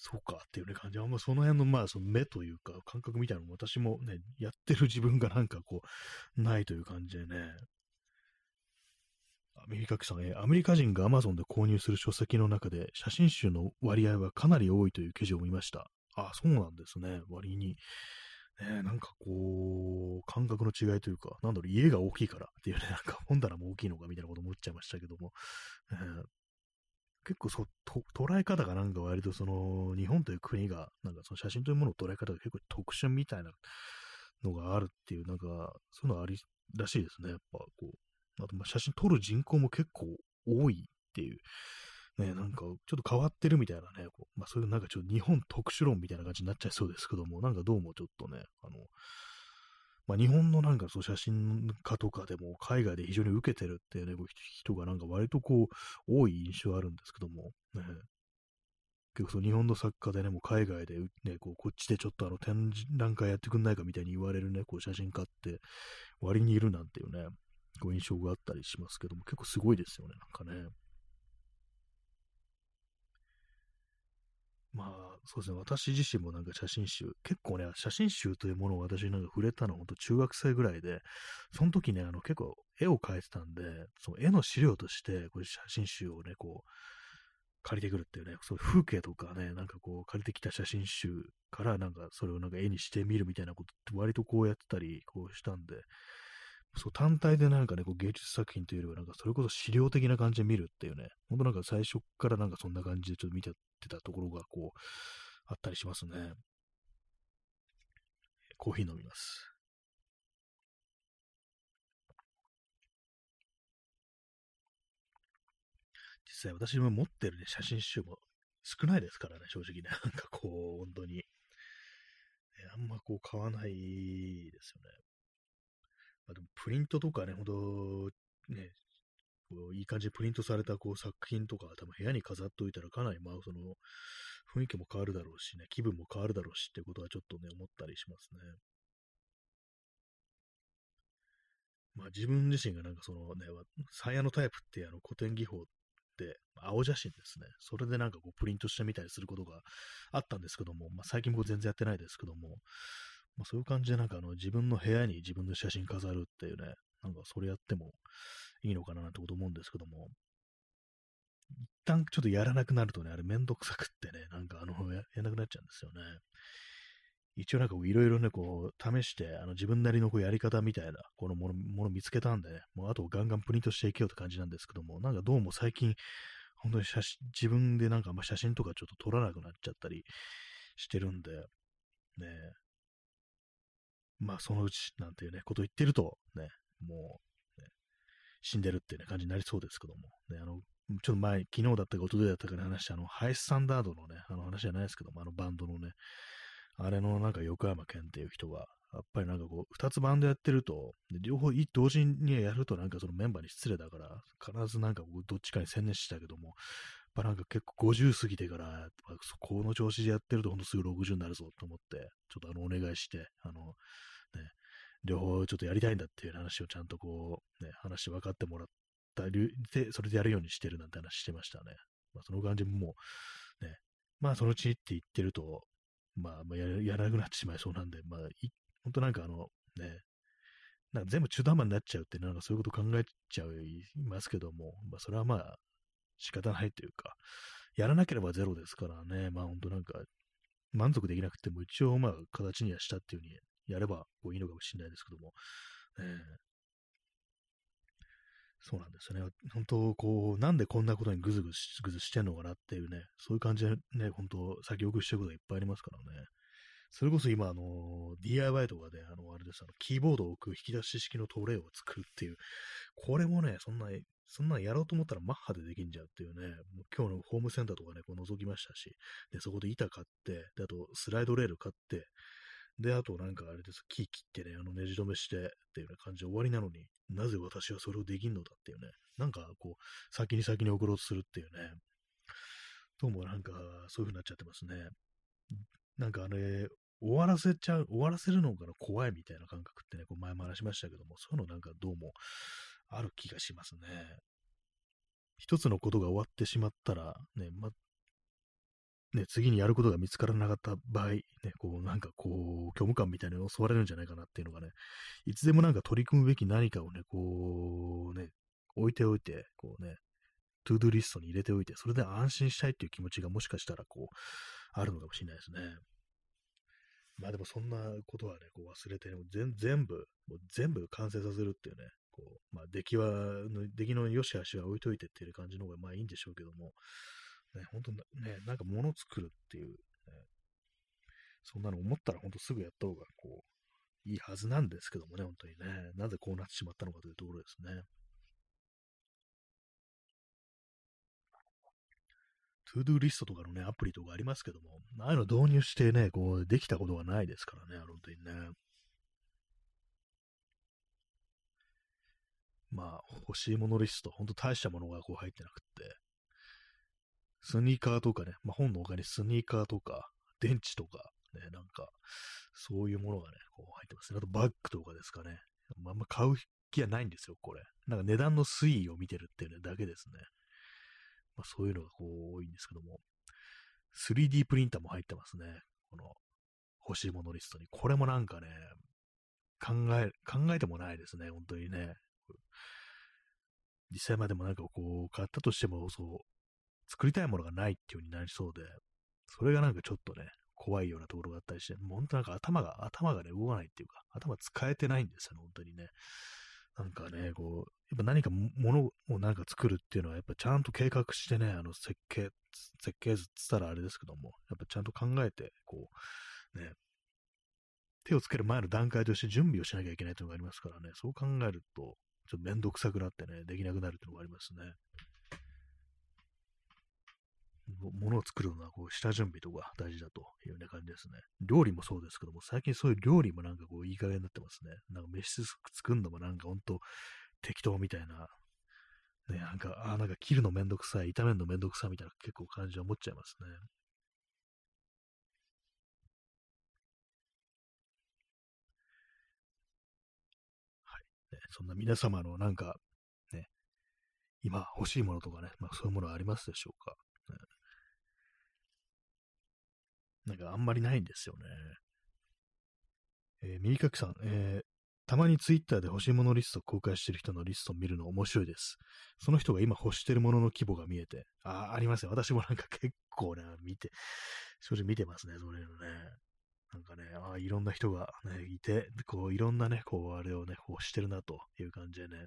そうかっていうね感じ。あんまその辺のまあその目というか感覚みたいなのも私もね、やってる自分がなんかこう、ないという感じでね。アメリカさん、えアメリカ人が Amazon で購入する書籍の中で写真集の割合はかなり多いという記事を見ました。あ、そうなんですね。割に。ね、なんかこう、感覚の違いというか、なんだろう、家が大きいからっていうね、なんか本棚も大きいのかみたいなこと思っちゃいましたけども、えー、結構そと捉え方がなんか割とその日本という国がなんかその写真というものの捉え方が結構特殊みたいなのがあるっていうなんかそういうのありらしいですね。やっぱこう。あと写真撮る人口も結構多いっていう。ね、なんかちょっと変わってるみたいなね、こう。まあ、そういうなんかちょっと日本特殊論みたいな感じになっちゃいそうですけども、なんかどうもちょっとね、あの、まあ、日本のなんかそう写真家とかでも海外で非常に受けてるっていうね、人がなんか割とこう多い印象あるんですけども、ね、結構そう日本の作家でね、もう海外でね、こうこっちでちょっとあの展覧会やってくんないかみたいに言われるね、こう写真家って割にいるなんていうね、こう印象があったりしますけども、結構すごいですよね、なんかね。まあ、そうですね、私自身もなんか写真集、結構ね、写真集というものを私なんか触れたのは本当中学生ぐらいで、その時ね、あの結構絵を描いてたんで、その絵の資料として、これ写真集をね、こう、借りてくるっていうね、そういう風景とかね、なんかこう、借りてきた写真集からなんかそれをなんか絵にしてみるみたいなことって割とこうやってたり、こうしたんで、そう、単体でなんかね、こう芸術作品というよりは、なんかそれこそ資料的な感じで見るっていうね、ほんとなんか最初からなんかそんな感じでちょっと見てたところがこう、あったりしますね。コーヒー飲みます。実際私も持ってるね、写真集も少ないですからね、正直ね。なんかこう、本当に。あんまこう買わないですよね。まあ、でもプリントとかね、ほんと、ね、こういい感じでプリントされたこう作品とか多分部屋に飾っておいたらかなりまあその雰囲気も変わるだろうしね、気分も変わるだろうしってことはちょっとね、思ったりしますね。まあ自分自身がなんかそのね、サイヤのタイプってあの古典技法って青写真ですね。それでなんかこうプリントしてみたりすることがあったんですけども、まあ最近僕全然やってないですけども、まあそういう感じでなんかあの自分の部屋に自分の写真飾るっていうね、なんかそれやってもいいのかななんてこと思うんですけども、一旦ちょっとやらなくなるとね、あれめんどくさくってね、なんかあのや、やらなくなっちゃうんですよね。一応なんかいろいろね、こう、試して、あの、自分なりのこうやり方みたいな、このもの、もの見つけたんでね、もうあとガンガンプリントしていけよって感じなんですけども、なんかどうも最近、本当に写真、自分でなんかあんま写真とかちょっと撮らなくなっちゃったりしてるんで、ねまあそのうちなんていうね、ことを言ってると、ね、もう、ね、死んでるっていうね、感じになりそうですけども、ね、あの、ちょっと前、昨日だったか、一昨日だったかに話、あの、ハイスタンダードのね、あの話じゃないですけども、あのバンドのね、あれのなんか横山健っていう人が、やっぱりなんかこう、二つバンドやってると、両方同時にやるとなんかそのメンバーに失礼だから、必ずなんかこう、どっちかに専念したけども、ぱなんか結構50過ぎてから、この調子でやってるとほんとすぐ60になるぞと思って、ちょっとあの、お願いして、あの、ね、両方ちょっとやりたいんだっていう話をちゃんとこう、ね、話して分かってもらったりで、それでやるようにしてるなんて話してましたね。まあ、その感じももう、ね、まあそのうちって言ってると、まあ、まあや、やらなくなってしまいそうなんで、まあ、本当なんかあの、ね、なんか全部中途半端になっちゃうって、なんかそういうこと考えちゃいますけども、まあそれはまあ仕方ないというか、やらなければゼロですからね、まあ本当なんか満足できなくても一応まあ形にはしたっていう風にやればこういいのかもしれないですけども、ね、そうなんですよね。本当、こう、なんでこんなことにぐずぐずぐずしてんのかなっていうね、そういう感じでね、本当、先送りしてることがいっぱいありますからね。それこそ今、あの、DIY とかで、あの、あれです、あの、キーボードを置く引き出し式のトレイを作るっていう、これもね、そんな、そんなんやろうと思ったらマッハでできんじゃうっていうね、もう今日のホームセンターとかね、こう覗きましたし、で、そこで板買って、で、あとスライドレール買って、で、あとなんかあれです、木切ってね、あの、ねじ止めしてっていうような感じで終わりなのに、なぜ私はそれをできんのだっていうね、なんかこう、先に先に送ろうとするっていうね、どうもなんか、そういう風になっちゃってますね。なんかあれ、終わらせちゃう、終わらせるのが怖いみたいな感覚ってね、こう前も話しましたけども、そういうのなんかどうもある気がしますね。一つのことが終わってしまったら、ね、ま、ね、次にやることが見つからなかった場合、ね、こう、なんかこう、虚無感みたいなのを襲われるんじゃないかなっていうのがね、いつでもなんか取り組むべき何かをね、こう、ね、置いておいて、こうね、トゥードゥリストに入れておいて、それで安心したいっていう気持ちがもしかしたら、こう、あるのかもしれないですね。まあでもそんなことはね、こう忘れて、ね、全部、もう全部完成させるっていうね、こう、まあ出来は、出来の良し悪しは置いといてっていう感じの方がまあいいんでしょうけども、ね、本当ね、なんか物作るっていう、ね、そんなの思ったら本当すぐやった方が、こう、いいはずなんですけどもね、本当にね、なぜこうなってしまったのかというところですね。 To Do リストとかのね、アプリとかありますけども、ああいうの導入してね、こう、できたことがないですからね、本当にね。まあ、欲しいものリスト、ほんと大したものがこう入ってなくって、スニーカーとかね、まあ、本の他にスニーカーとか、電池とか、ね、なんか、そういうものがね、こう入ってますね。あとバッグとかですかね。まあ、んま買う気はないんですよ、これ。なんか値段の推移を見てるっていう、ね、だけですね。まあ、そういうのがこう多いんですけども。3D プリンターも入ってますね。この欲しいものリストに。これもなんかね、考え、考えてもないですね、本当にね。実際までもなんかこう、買ったとしても、そう、作りたいものがないっていう風になりそうで、それがなんかちょっとね、怖いようなところがあったりして、もう本当なんか頭が、頭がね、動かないっていうか、頭使えてないんですよね、本当にね。なんかね、こう、やっぱ何かものをなんか作るっていうのは、やっぱちゃんと計画してね、あの設計、設計図っつったらあれですけども、やっぱちゃんと考えて、こう、ね、手をつける前の段階として準備をしなきゃいけないというのがありますからね、そう考えると、ちょっとめんどくさくなってね、できなくなるっていうのがありますね。ものを作るのはこう下準備とか大事だというような感じですね。料理もそうですけども、最近そういう料理もなんかこういい加減になってますね。なんか飯作るのもなんかほんと適当みたいな、ね、なんか、あなんか切るのめんどくさい、炒めるのめんどくさいみたいな結構感じは思っちゃいますね。はい。ね、そんな皆様のなんか、ね、今欲しいものとかね、まあそういうものありますでしょうか？ね、なんかあんまりないんですよね。えー、右かきさん、えー、たまにツイッターで欲しいものリストを公開してる人のリストを見るの面白いです。その人が今欲してるものの規模が見えて、あ、あありますよ。私もなんか結構ね、見て、正直見てますね、それのね。なんかね、ああ、いろんな人がね、いて、こう、いろんなね、こう、あれをね、欲してるなという感じでね。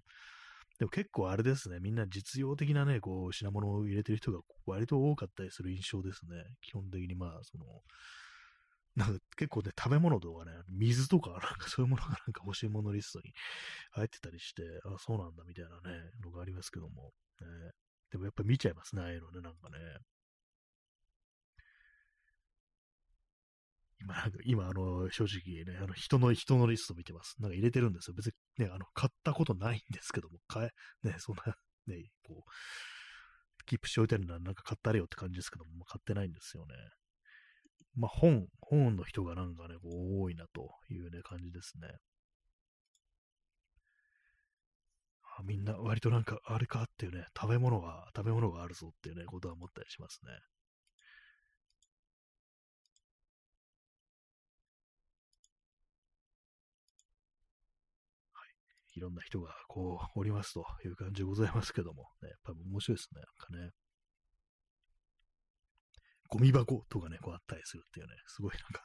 でも結構あれですね、みんな実用的なね、こう、品物を入れてる人が割と多かったりする印象ですね。基本的にまあ、その、なんか結構ね、食べ物とかね、水とか、なんかそういうものがなんか欲しいものリストに入ってたりして、あ、そうなんだみたいなね、のがありますけども、ね、でもやっぱ見ちゃいますね、ああいうのね、なんかね。今、なんか今、あの、正直ね、あの、人の、人のリスト見てます。なんか入れてるんですよ。別にね、あの、買ったことないんですけども、買え、ね、そんな、ね、こう、キープしておいてるのはなんか買ったれよって感じですけども、買ってないんですよね。まあ、本、本の人がなんかね、こう多いなというね、感じですね。あみんな割となんか、あれかっていうね、食べ物が、食べ物があるぞっていうね、ことは思ったりしますね。い。ろんな人がこう、おりますという感じでございますけども、ね、やっぱ面白いですね、なんかね。ゴミ箱とかね、こうあったりするっていうね、すごいなんか、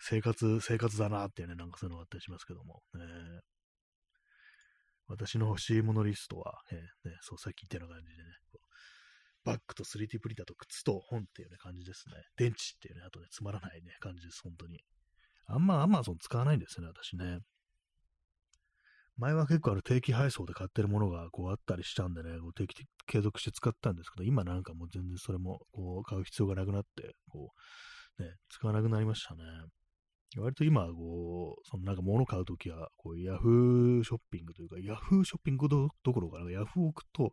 生活、生活だなっていうね、なんかそういうのがあったりしますけども、えー、私の欲しいものリストは、えー、ね、そう、さっき言ったような感じでね、バッグと 3D プリンターと靴と本っていうね、感じですね。電池っていうね、あとね、つまらないね、感じです、本当に。あんま Amazon 使わないんですよね、私ね。前は結構ある定期配送で買ってるものがこうあったりしたんでね、こう定期継続して使ったんですけど、今なんかもう全然それもこう買う必要がなくなって、こう、ね、使わなくなりましたね。割と今、こう、そのなんか物買うときは、こう、ヤフーショッピングというか、ヤフーショッピングどころか、な、ヤフオクと、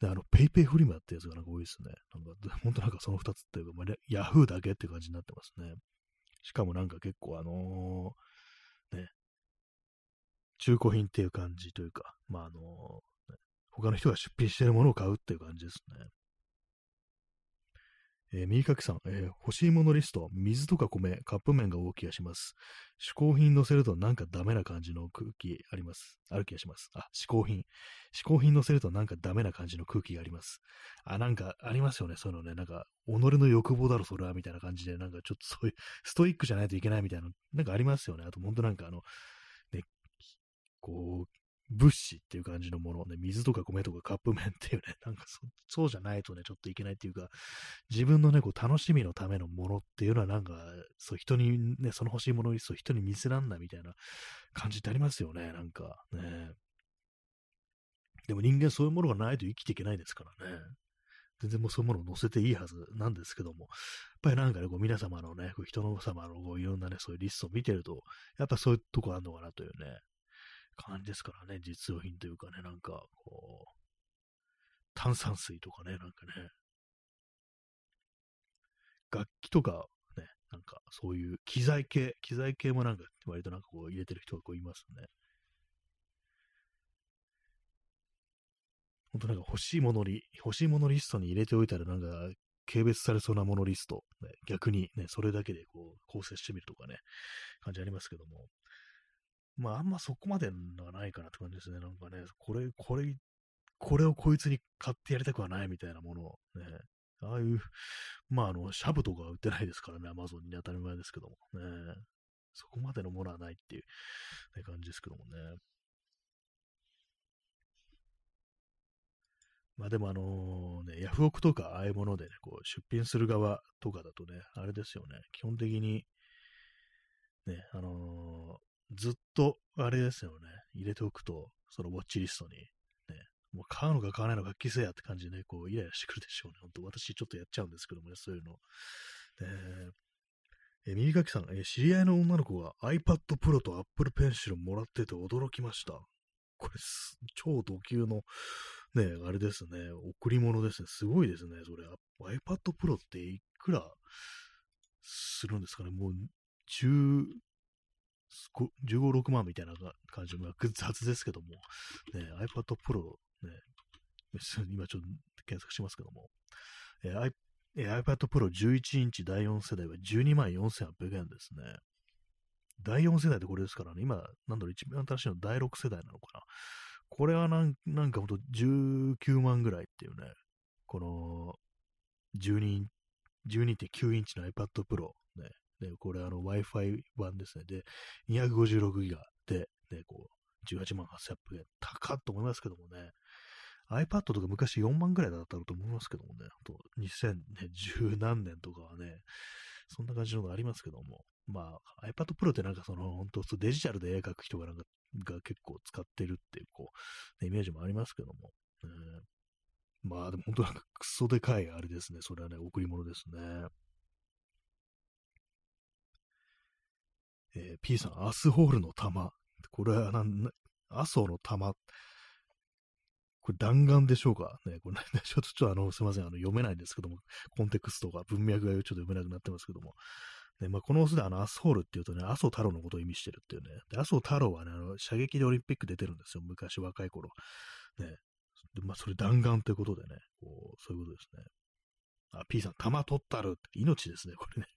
で、あの、ペイペイフリマってやつがなんか多いですね。なんか、本当なんかその二つっていうか、まあ、ヤフーだけって感じになってますね。しかもなんか結構あのー、ね、中古品っていう感じというか、まあ、あの、他の人が出品してるものを買うっていう感じですね。えー、右かきさん、えー、欲しいものリスト、水とか米、カップ麺が多い気がします。嗜好品乗せるとなんかダメな感じの空気あります。ある気がします。あ、嗜好品。嗜好品乗せるとなんかダメな感じの空気があります。あ、なんかありますよね。そういうのね。なんか、己の欲望だろ、それは、みたいな感じで、なんかちょっとそういう、ストイックじゃないといけないみたいな、なんかありますよね。あと、本当なんかあの、こう、物資っていう感じのものね、水とか米とかカップ麺っていうね、なんかそうじゃないとね、ちょっといけないっていうか、自分のね、こう楽しみのためのものっていうのはなんか、そう人にね、その欲しいものをそう人に見せらんないみたいな感じってありますよね、なんかね。でも人間そういうものがないと生きていけないですからね。全然もうそういうものを載せていいはずなんですけども、やっぱりなんかね、こう皆様のね、こう人の様のこういろんなね、そういうリストを見てると、やっぱそういうとこあるのかなというね、感じですからね、実用品というかね、なんか、こう、炭酸水とかね、なんかね、楽器とかね、なんかそういう機材系、機材系もなんか割となんかこう入れてる人がこういますね。本当なんか欲しいものに、欲しいものリストに入れておいたらなんか軽蔑されそうなものリスト、ね、逆にね、それだけでこう構成してみるとかね、感じありますけども、まあ、あんまそこまでのがないかなって感じですね。なんかね、これ、これ、これをこいつに買ってやりたくはないみたいなものをね、ああいう、まあ、あの、シャブとか売ってないですからね、アマゾンに当たり前ですけどもね。そこまでのものはないっていう、ね、感じですけどもね。まあでもあのね、ヤフオクとかああいうものでね、こう出品する側とかだとね、あれですよね、基本的に、ね、あのずっと、あれですよね、入れておくと、そのウォッチリストに、ね、もう買うのか買わないのか気せやって感じでね、こう、イライラしてくるでしょうね。本当私ちょっとやっちゃうんですけどもね、そういうの。え耳かきさん、え知り合いの女の子が iPad Pro と Apple Pencil もらってて驚きました。これ、超ド級のね、あれですね、贈り物ですね。すごいですね、それ。iPad Pro っていくらするんですかね。もう、10、15、6万みたいな感じの、雑ですけども、ね、iPad Pro、ね、今ちょっと検索しますけども、えー、iPad Pro 11インチ第4世代は12万4800円ですね。第4世代でこれですからね、今、なんだろう、一番新しいの第6世代なのかな。これはなんなんかほんと19万ぐらいっていうね、この12 12.9インチの iPad Pro ね、で、これあの Wi-Fi 版ですね。で、256ギガで、ね、こう、18万8800円。高っと思いますけどもね。iPad とか昔4万ぐらいだったと思いますけどもね。あと2010何年とかはね、そんな感じのがありますけども。まあ、iPad Pro ってなんかその、本当デジタルで絵描く人がなんかが結構使ってるっていう、こう、ね、イメージもありますけども。えー、まあ、でも本当なんかクソでかいあれですね。それはね、贈り物ですね。えー、P さん、アスホールの玉。これはなん、麻生の玉。これ弾丸でしょうか？ね、これ、ね、ちょっと、ちょっとあの、すいません、あの、読めないんですけども、コンテクストが、文脈がちょっと読めなくなってますけども。ね、まあ、このオスであの、アスホールっていうとね、麻生太郎のことを意味してるっていうね。で、麻生太郎はね、あの、射撃でオリンピック出てるんですよ、昔若い頃。ね。で、まあ、それ弾丸ということでね、こう、そういうことですね。あ、P さん、玉取ったる。命ですね、これね。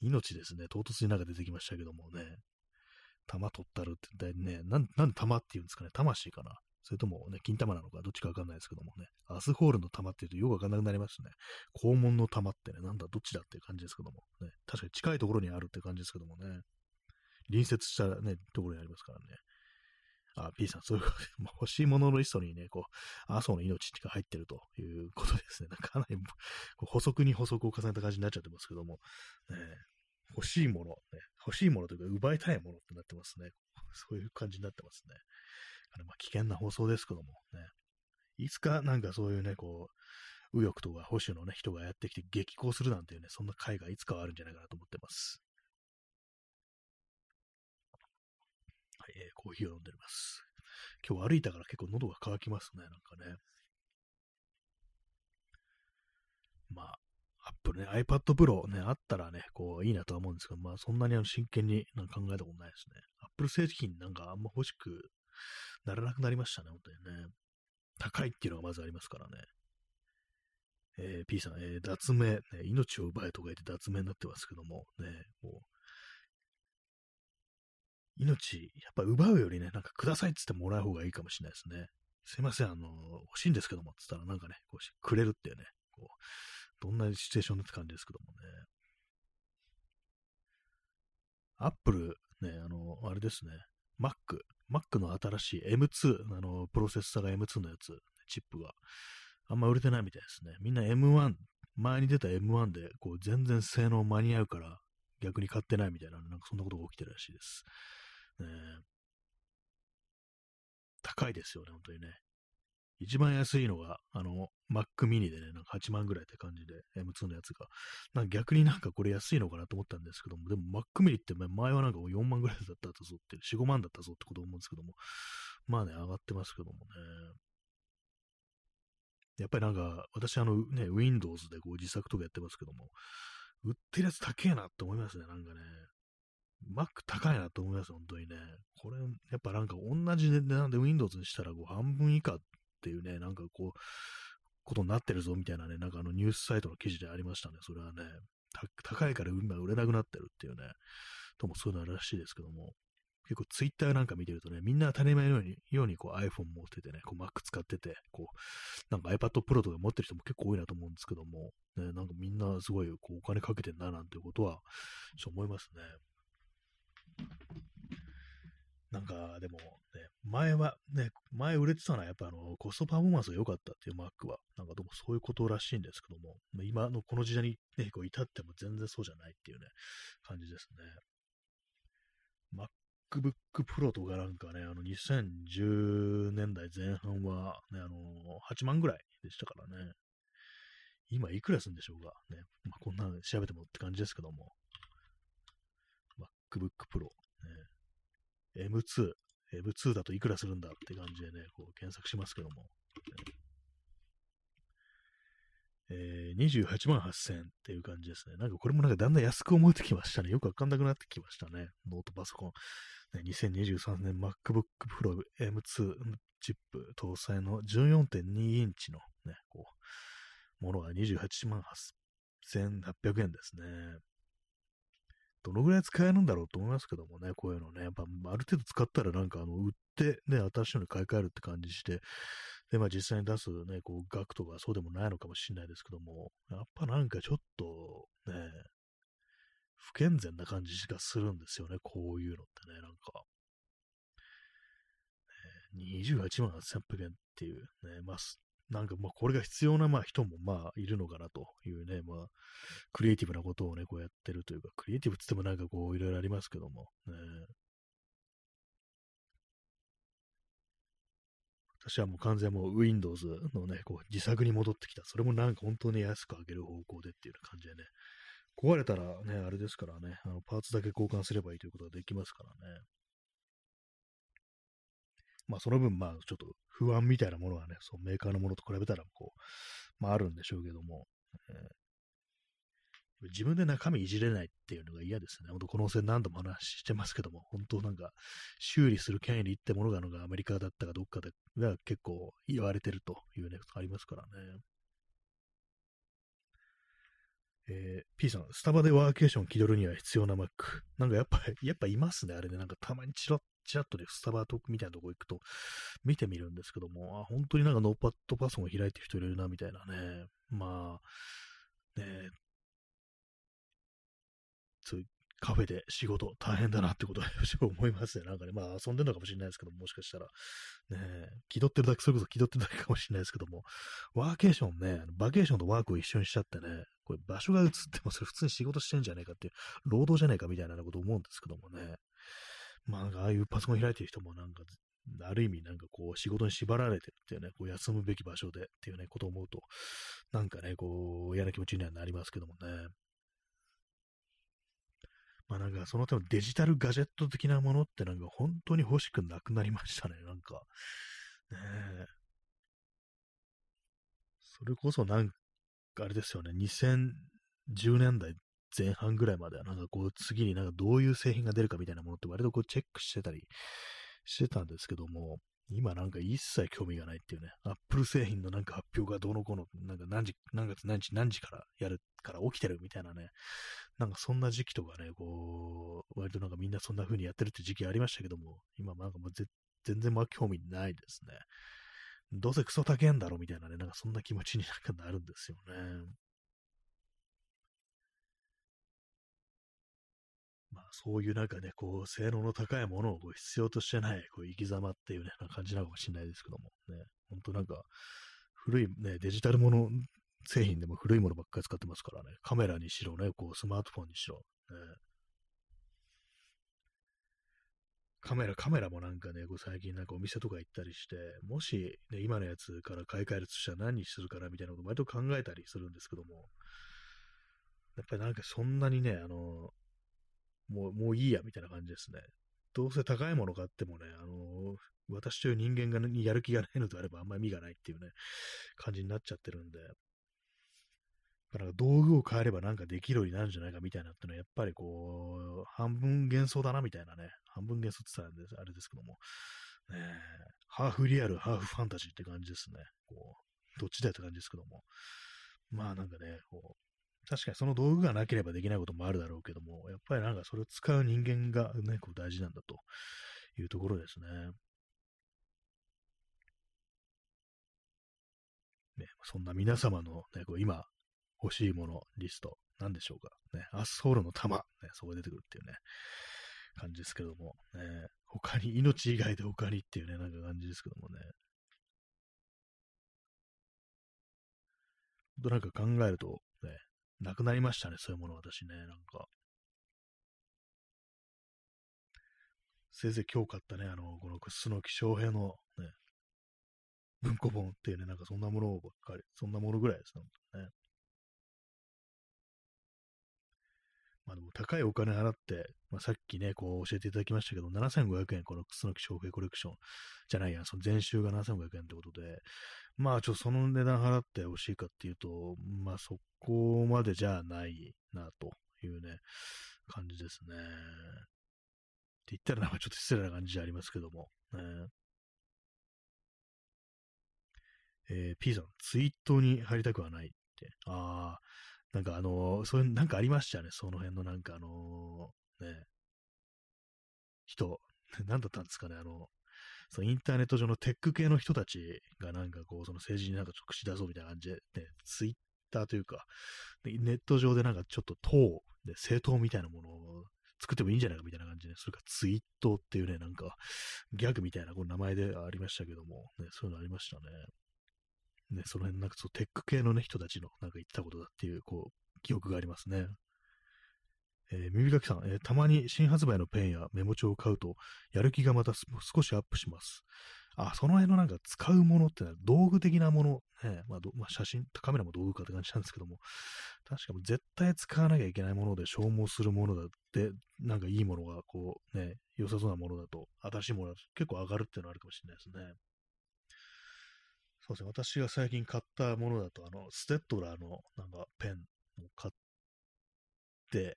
命ですね。唐突になんか出てきましたけどもね。玉取ったるって、ね、なん、なんで玉って言うんですかね。魂かな。それともね、金玉なのか、どっちかわかんないですけどもね。アスホールの玉って言うとよくわかんなくなりますね。肛門の玉ってね、なんだ、どっちだっていう感じですけども。ね。確かに近いところにあるって感じですけどもね。隣接したね、ところにありますからね。あ、P さん、そういう、欲しいもののリストにね、こう、麻生の命が入ってるということですね。かなり、補足に補足を重ねた感じになっちゃってますけども、ね、欲しいもの、ね、欲しいものというか、奪いたいものってなってますね。そういう感じになってますね。あまあ、危険な放送ですけども、ね。いつかなんかそういうね、こう、右翼とか保守のね、人がやってきて激高するなんていうね、そんな会がいつかはあるんじゃないかなと思ってます。えー、コーヒーを飲んでおります。今日歩いたから結構喉が渇きますね、なんかね。まあ、アップルね、iPad Pro ね、あったらね、こう、いいなとは思うんですけど、まあ、そんなにあの真剣になんか考えたことないですね。Apple 製品なんかあんま欲しくならなくなりましたね、本当にね。高いっていうのがまずありますからね。えー、P さん、えー、脱名、ね、命を奪えとか言って脱名になってますけども、ね、もう、命、やっぱ奪うよりね、なんかくださいって言ってもらう方がいいかもしれないですね。すいません、あの、欲しいんですけどもっ、つったらなんかね、こうしくれるっていうね、こう、どんなシチュエーションって感じですけどもね。アップル、ね、あの、あれですね、Mac、Mac の新しい M2、あの、プロセッサーが M2 のやつ、チップが、あんま売れてないみたいですね。みんな M1、前に出た M1 で、こう、全然性能間に合うから、逆に買ってないみたいな、なんかそんなことが起きてるらしいです。ね、高いですよね、本当にね。一番安いのが、あの、Mac mini でね、なんか8万ぐらいって感じで、M2 のやつが。なんか逆になんかこれ安いのかなと思ったんですけども、でも Mac mini って前はなんか4万ぐらいだったぞって、4、5万だったぞってこと思うんですけども、まあね、上がってますけどもね。やっぱりなんか、私あのね、Windows でこう自作とかやってますけども、売ってるやつ高えなって思いますね、なんかね。Mac 高いなと思います、本当にね。これ、やっぱなんか同じ値段で Windows にしたらこう半分以下っていうね、なんかこう、ことになってるぞみたいなね、なんかあのニュースサイトの記事でありましたね。それはね、高いから今売れなくなってるっていうね、ともそういうのあるらしいですけども、結構ツイッターなんか見てるとね、みんな当たり前のようにようにこう iPhone 持っててね、こう Mac 使ってて、こう、なんか iPad Pro とか持ってる人も結構多いなと思うんですけども、ね、なんかみんなすごいこうお金かけてんななんていうことは、ちょっと思いますね。なんか、でも、ね、前は、ね、前売れてたのはやっぱあの、コストパフォーマンスが良かったっていう Mac は、なんかどうもそういうことらしいんですけども、今のこの時代にね、こう至っても全然そうじゃないっていうね、感じですね。MacBook Pro とかなんかね、あの、2010年代前半は、ね、あの、8万ぐらいでしたからね。今いくらするんでしょうかね。まあ、こんなの調べてもって感じですけども。MacBook Pro、ね、M2、M2 だといくらするんだって感じでね、こう検索しますけども、ね、えー、28万8000っていう感じですね。なんかこれもなんかだんだん安く思えてきましたね。よくわかんなくなってきましたね。ノートパソコン。ね、2023年 MacBook Pro M2 チップ搭載の14.2インチのね、こう、ものが28万8800円ですね。どのぐらい使えるんだろうと思いますけどもね、こういうのね、やっぱある程度使ったらなんかあの売ってね、新しいのに買い替えるって感じして、で、まあ実際に出すね、こう額とかそうでもないのかもしれないですけども、やっぱなんかちょっとね、不健全な感じがするんですよね、こういうのってね、なんか。28万8800円っていうね、まあ、なんかまあこれが必要なまあ人もまあいるのかなというね、まあクリエイティブなことをね、こうやってるというか、クリエイティブって言ってもなんかこういろいろありますけども、ね、私はもう完全もう Windows のね、こう自作に戻ってきた。それもなんか本当に安く上げる方向でっていう感じでね、壊れたらね、あれですからね、あのパーツだけ交換すればいいということができますからね。まあその分、まあちょっと不安みたいなものはね、そのメーカーのものと比べたらこう、まああるんでしょうけども、えー、自分で中身いじれないっていうのが嫌ですね。本当この線何度も話してますけども、本当なんか修理する権利ってものがのがアメリカだったかどっかでが結構言われてるというね、ありますからね。えー、P さん、スタバでワーケーション気取るには必要な Mac。なんかやっぱ、やっぱいますね、あれね。なんかたまにチラッ、チラッとでスタバトークみたいなとこ行くと見てみるんですけども、あ、本当になんかノーパッドパソコン開いてる人いるな、みたいなね。まあ、ねそういうカフェで仕事大変だなってことは思いますね。なんかね、まあ遊んでるのかもしれないですけども、もしかしたら。ね気取ってるだけ、それこそ気取ってるだけかもしれないですけども、ワーケーションね、バケーションとワークを一緒にしちゃってね、これ場所が映ってもそれ普通に仕事してんじゃねえかっていう、労働じゃねえかみたいなこと思うんですけどもね。まあなんかああいうパソコン開いてる人もなんか、ある意味なんかこう仕事に縛られてるっていうね、こう休むべき場所でっていうね、ことを思うと、なんかね、こう嫌な気持ちにはなりますけどもね。まあなんかその手のデジタルガジェット的なものってなんか本当に欲しくなくなりましたね、なんか。ねえ。それこそなんかあれですよね、2010年代前半ぐらいまでは、なんかこう、次になんかどういう製品が出るかみたいなものって割とこうチェックしてたりしてたんですけども、今なんか一切興味がないっていうね、アップル製品のなんか発表がどのこうの、なんか何時、何月何時何時からやるから起きてるみたいなね、なんかそんな時期とかね、こう、割となんかみんなそんな風にやってるって時期ありましたけども、今なんかもう全然まあ興味ないですね。どうせクソ高えんだろみたいなね、なんかそんな気持ちになんかなるんですよね。まあそういうなんかね、こう、性能の高いものをこう必要としてない、こう、生き様っていうね、な感じなのかもしれないですけども、ね、ほんとなんか、古いね、デジタルもの、製品でも古いものばっかり使ってますからね、カメラにしろね、こう、スマートフォンにしろ、ね、カメラ、カメラもなんかね、こう最近なんかお店とか行ったりして、もし、ね、今のやつから買い替えるとしたら何にするかなみたいなこと割と考えたりするんですけども、やっぱりなんかそんなにね、あの、もう、もういいやみたいな感じですね。どうせ高いもの買ってもね、あの、私という人間が、にやる気がないのであればあんまり意味がないっていうね、感じになっちゃってるんで、だから道具を変えればなんかできるようになるんじゃないかみたいなってのは、やっぱりこう、半分幻想だなみたいなね、半分幻想って言ったらあれですけども、ね、ハーフリアル、ハーフファンタジーって感じですね。こう、どっちだよって感じですけども。まあなんかね、こう、確かにその道具がなければできないこともあるだろうけども、やっぱりなんかそれを使う人間がね、こう大事なんだというところですね。ね、そんな皆様の、ね、こう今欲しいものリスト、何でしょうか。ね、アスソールの玉、ね、そこで出てくるっていうね、感じですけども、ね、他に、命以外で他にっていうね、なんか感じですけどもね。となんか考えると、なくなりましたね、そういうもの私ね、なんか。せいぜい今日買ったね、あの、この楠木翔平のね、文庫本っていうね、なんかそんなものばっかり、そんなものぐらいですね。まあでも高いお金払って、まあ、さっきね、こう教えていただきましたけど、7500円、この楠木翔平コレクションじゃないや、その全集が7500円ってことで、まあ、ちょっとその値段払ってほしいかっていうと、まあ、そこまでじゃないな、というね、感じですね。って言ったらなんかちょっと失礼な感じじゃありますけども。ね、えー、P さん、ツイートに入りたくはないって。ああ、なんかあのー、そういう、なんかありましたね。その辺のなんかあのー、ね、人、何だったんですかね、あの、そのインターネット上のテック系の人たちがなんかこう、その政治になんか直視出そうみたいな感じで、ね、ツイッターというか、ネット上でなんかちょっと党、で政党みたいなものを作ってもいいんじゃないかみたいな感じで、それからツイートっていうね、なんかギャグみたいなこの名前でありましたけども、ね、そういうのありましたね。ね、その辺なんかそうテック系のね、人たちのなんか言ったことだっていう、こう、記憶がありますね。えー、耳かきさん、えー、たまに新発売のペンやメモ帳を買うと、やる気がまた少しアップします。あ、その辺のなんか使うものってのは道具的なもの、ね、まあ、まあ、写真、カメラも道具かって感じなんですけども、確かも絶対使わなきゃいけないもので消耗するものだって、なんかいいものがこうね、良さそうなものだと、新しいものだと結構上がるっていうのはあるかもしれないですね。そうですね、私が最近買ったものだと、あの、ステッドラーのなんかペンを買って、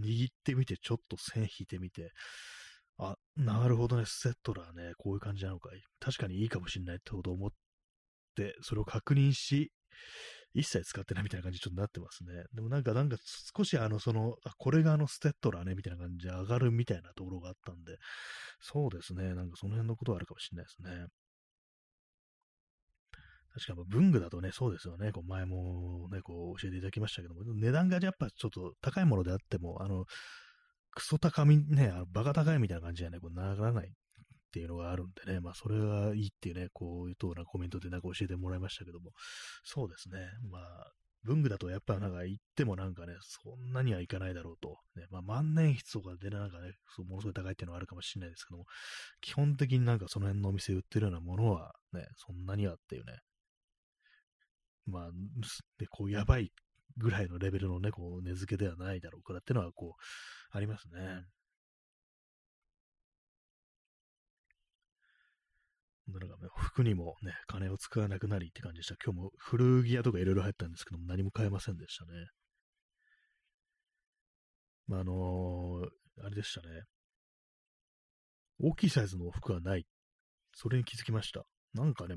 握ってみて、ちょっと線引いてみて、あ、なるほどね、ステッドラーね、こういう感じなのか。確かにいいかもしれないってこと思って、それを確認し、一切使ってないみたいな感じにちょっとなってますね。でもなんか、なんか少しあの、その、あ、これがあのステッドラーね、みたいな感じで上がるみたいなところがあったんで、そうですね、なんかその辺のことはあるかもしれないですね。確か文具だとね、そうですよね。こう前もね、こう教えていただきましたけども、値段がやっぱちょっと高いものであっても、あの、クソ高み、ね、あのバカ高いみたいな感じじゃね、こうならないっていうのがあるんでね、まあそれがいいっていうね、こういうようなコメントでなんか教えてもらいましたけども、そうですね。まあ、文具だとやっぱなんか言ってもなんかね、そんなにはいかないだろうと。ね、まあ万年筆とかでなんかね、そうものすごい高いっていうのはあるかもしれないですけども、基本的になんかその辺のお店売ってるようなものはね、そんなにはっていうね、まあ、で、こう、やばいぐらいのレベルのね、こう、値付けではないだろうからっていうのは、こう、ありますね。なんかね、服にもね、金を使わなくなりって感じでした。今日も古着屋とかいろいろ入ったんですけども、何も買えませんでしたね。まあ、あのー、あれでしたね。大きいサイズの服はない。それに気づきました。なんかね、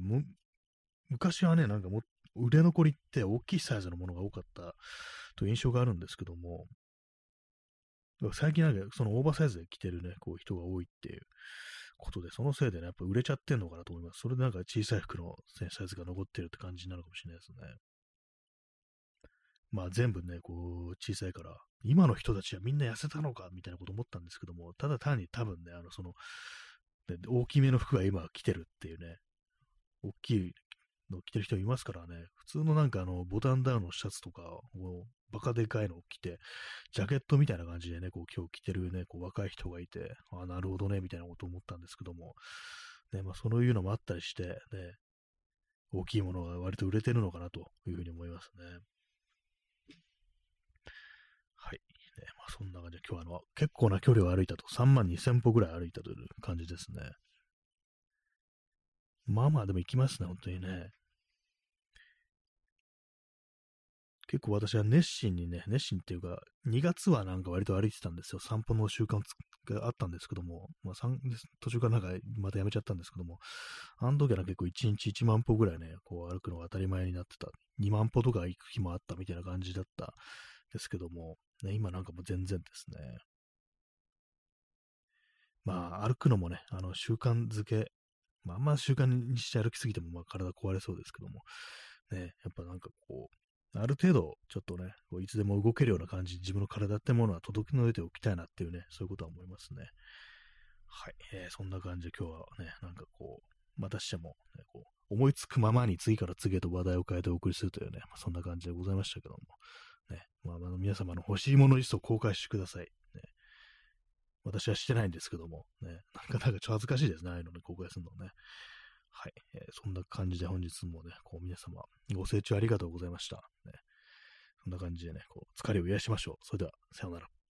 昔はね、なんかも売れ残りって大きいサイズのものが多かったという印象があるんですけども、最近なんかそのオーバーサイズで着てるね、こう人が多いっていうことで、そのせいでね、やっぱ売れちゃってんのかなと思います。それでなんか小さい服の、サイズが残ってるって感じになるかもしれないですね。まあ全部ね、こう小さいから、今の人たちはみんな痩せたのかみたいなこと思ったんですけども、ただ単に多分ね、あのその、大きめの服が今着てるっていうね、大きいの着てる人いますからね、普通のなんかあの、ボタンダウンのシャツとかをバカでかいのを着て、ジャケットみたいな感じでね、こう今日着てるね、こう若い人がいて、あなるほどね、みたいなこと思ったんですけども、ね、まあそういうのもあったりして、ね、大きいものが割と売れてるのかなというふうに思いますね。はい。ね、まあそんな感じで今日はあの、結構な距離を歩いたと、3万2000歩ぐらい歩いたという感じですね。まあまあでも行きますね、本当にね。結構私は熱心にね、熱心っていうか、2月はなんか割と歩いてたんですよ。散歩の習慣があったんですけども、まあ、途中からなんかまたやめちゃったんですけども、あの時は結構1日1万歩ぐらいね、こう歩くのが当たり前になってた。2万歩とか行く日もあったみたいな感じだった。ですけども、ね、今なんかもう全然ですね。まあ、歩くのもね、あの習慣づけ、まあ、あんま習慣にして歩きすぎてもまあ体壊れそうですけども、ね、やっぱなんかこう、ある程度、ちょっとね、こういつでも動けるような感じ、自分の体ってものは届きの上でおきたいなっていうね、そういうことは思いますね。はい。えー、そんな感じで今日はね、なんかこう、またしても、ね、こう、思いつくままに次から次へと話題を変えてお送りするというね、まあ、そんな感じでございましたけども、ね、まあ、あの皆様の欲しいものリストを公開してください。ね、私はしてないんですけども、ね、なんかなんかちょっと恥ずかしいですね、ああいうのね、公開するのね。はい、えー、そんな感じで本日もね、こう皆様ご清聴ありがとうございました。ね、そんな感じでね、こう疲れを癒しましょう。それでは、さようなら。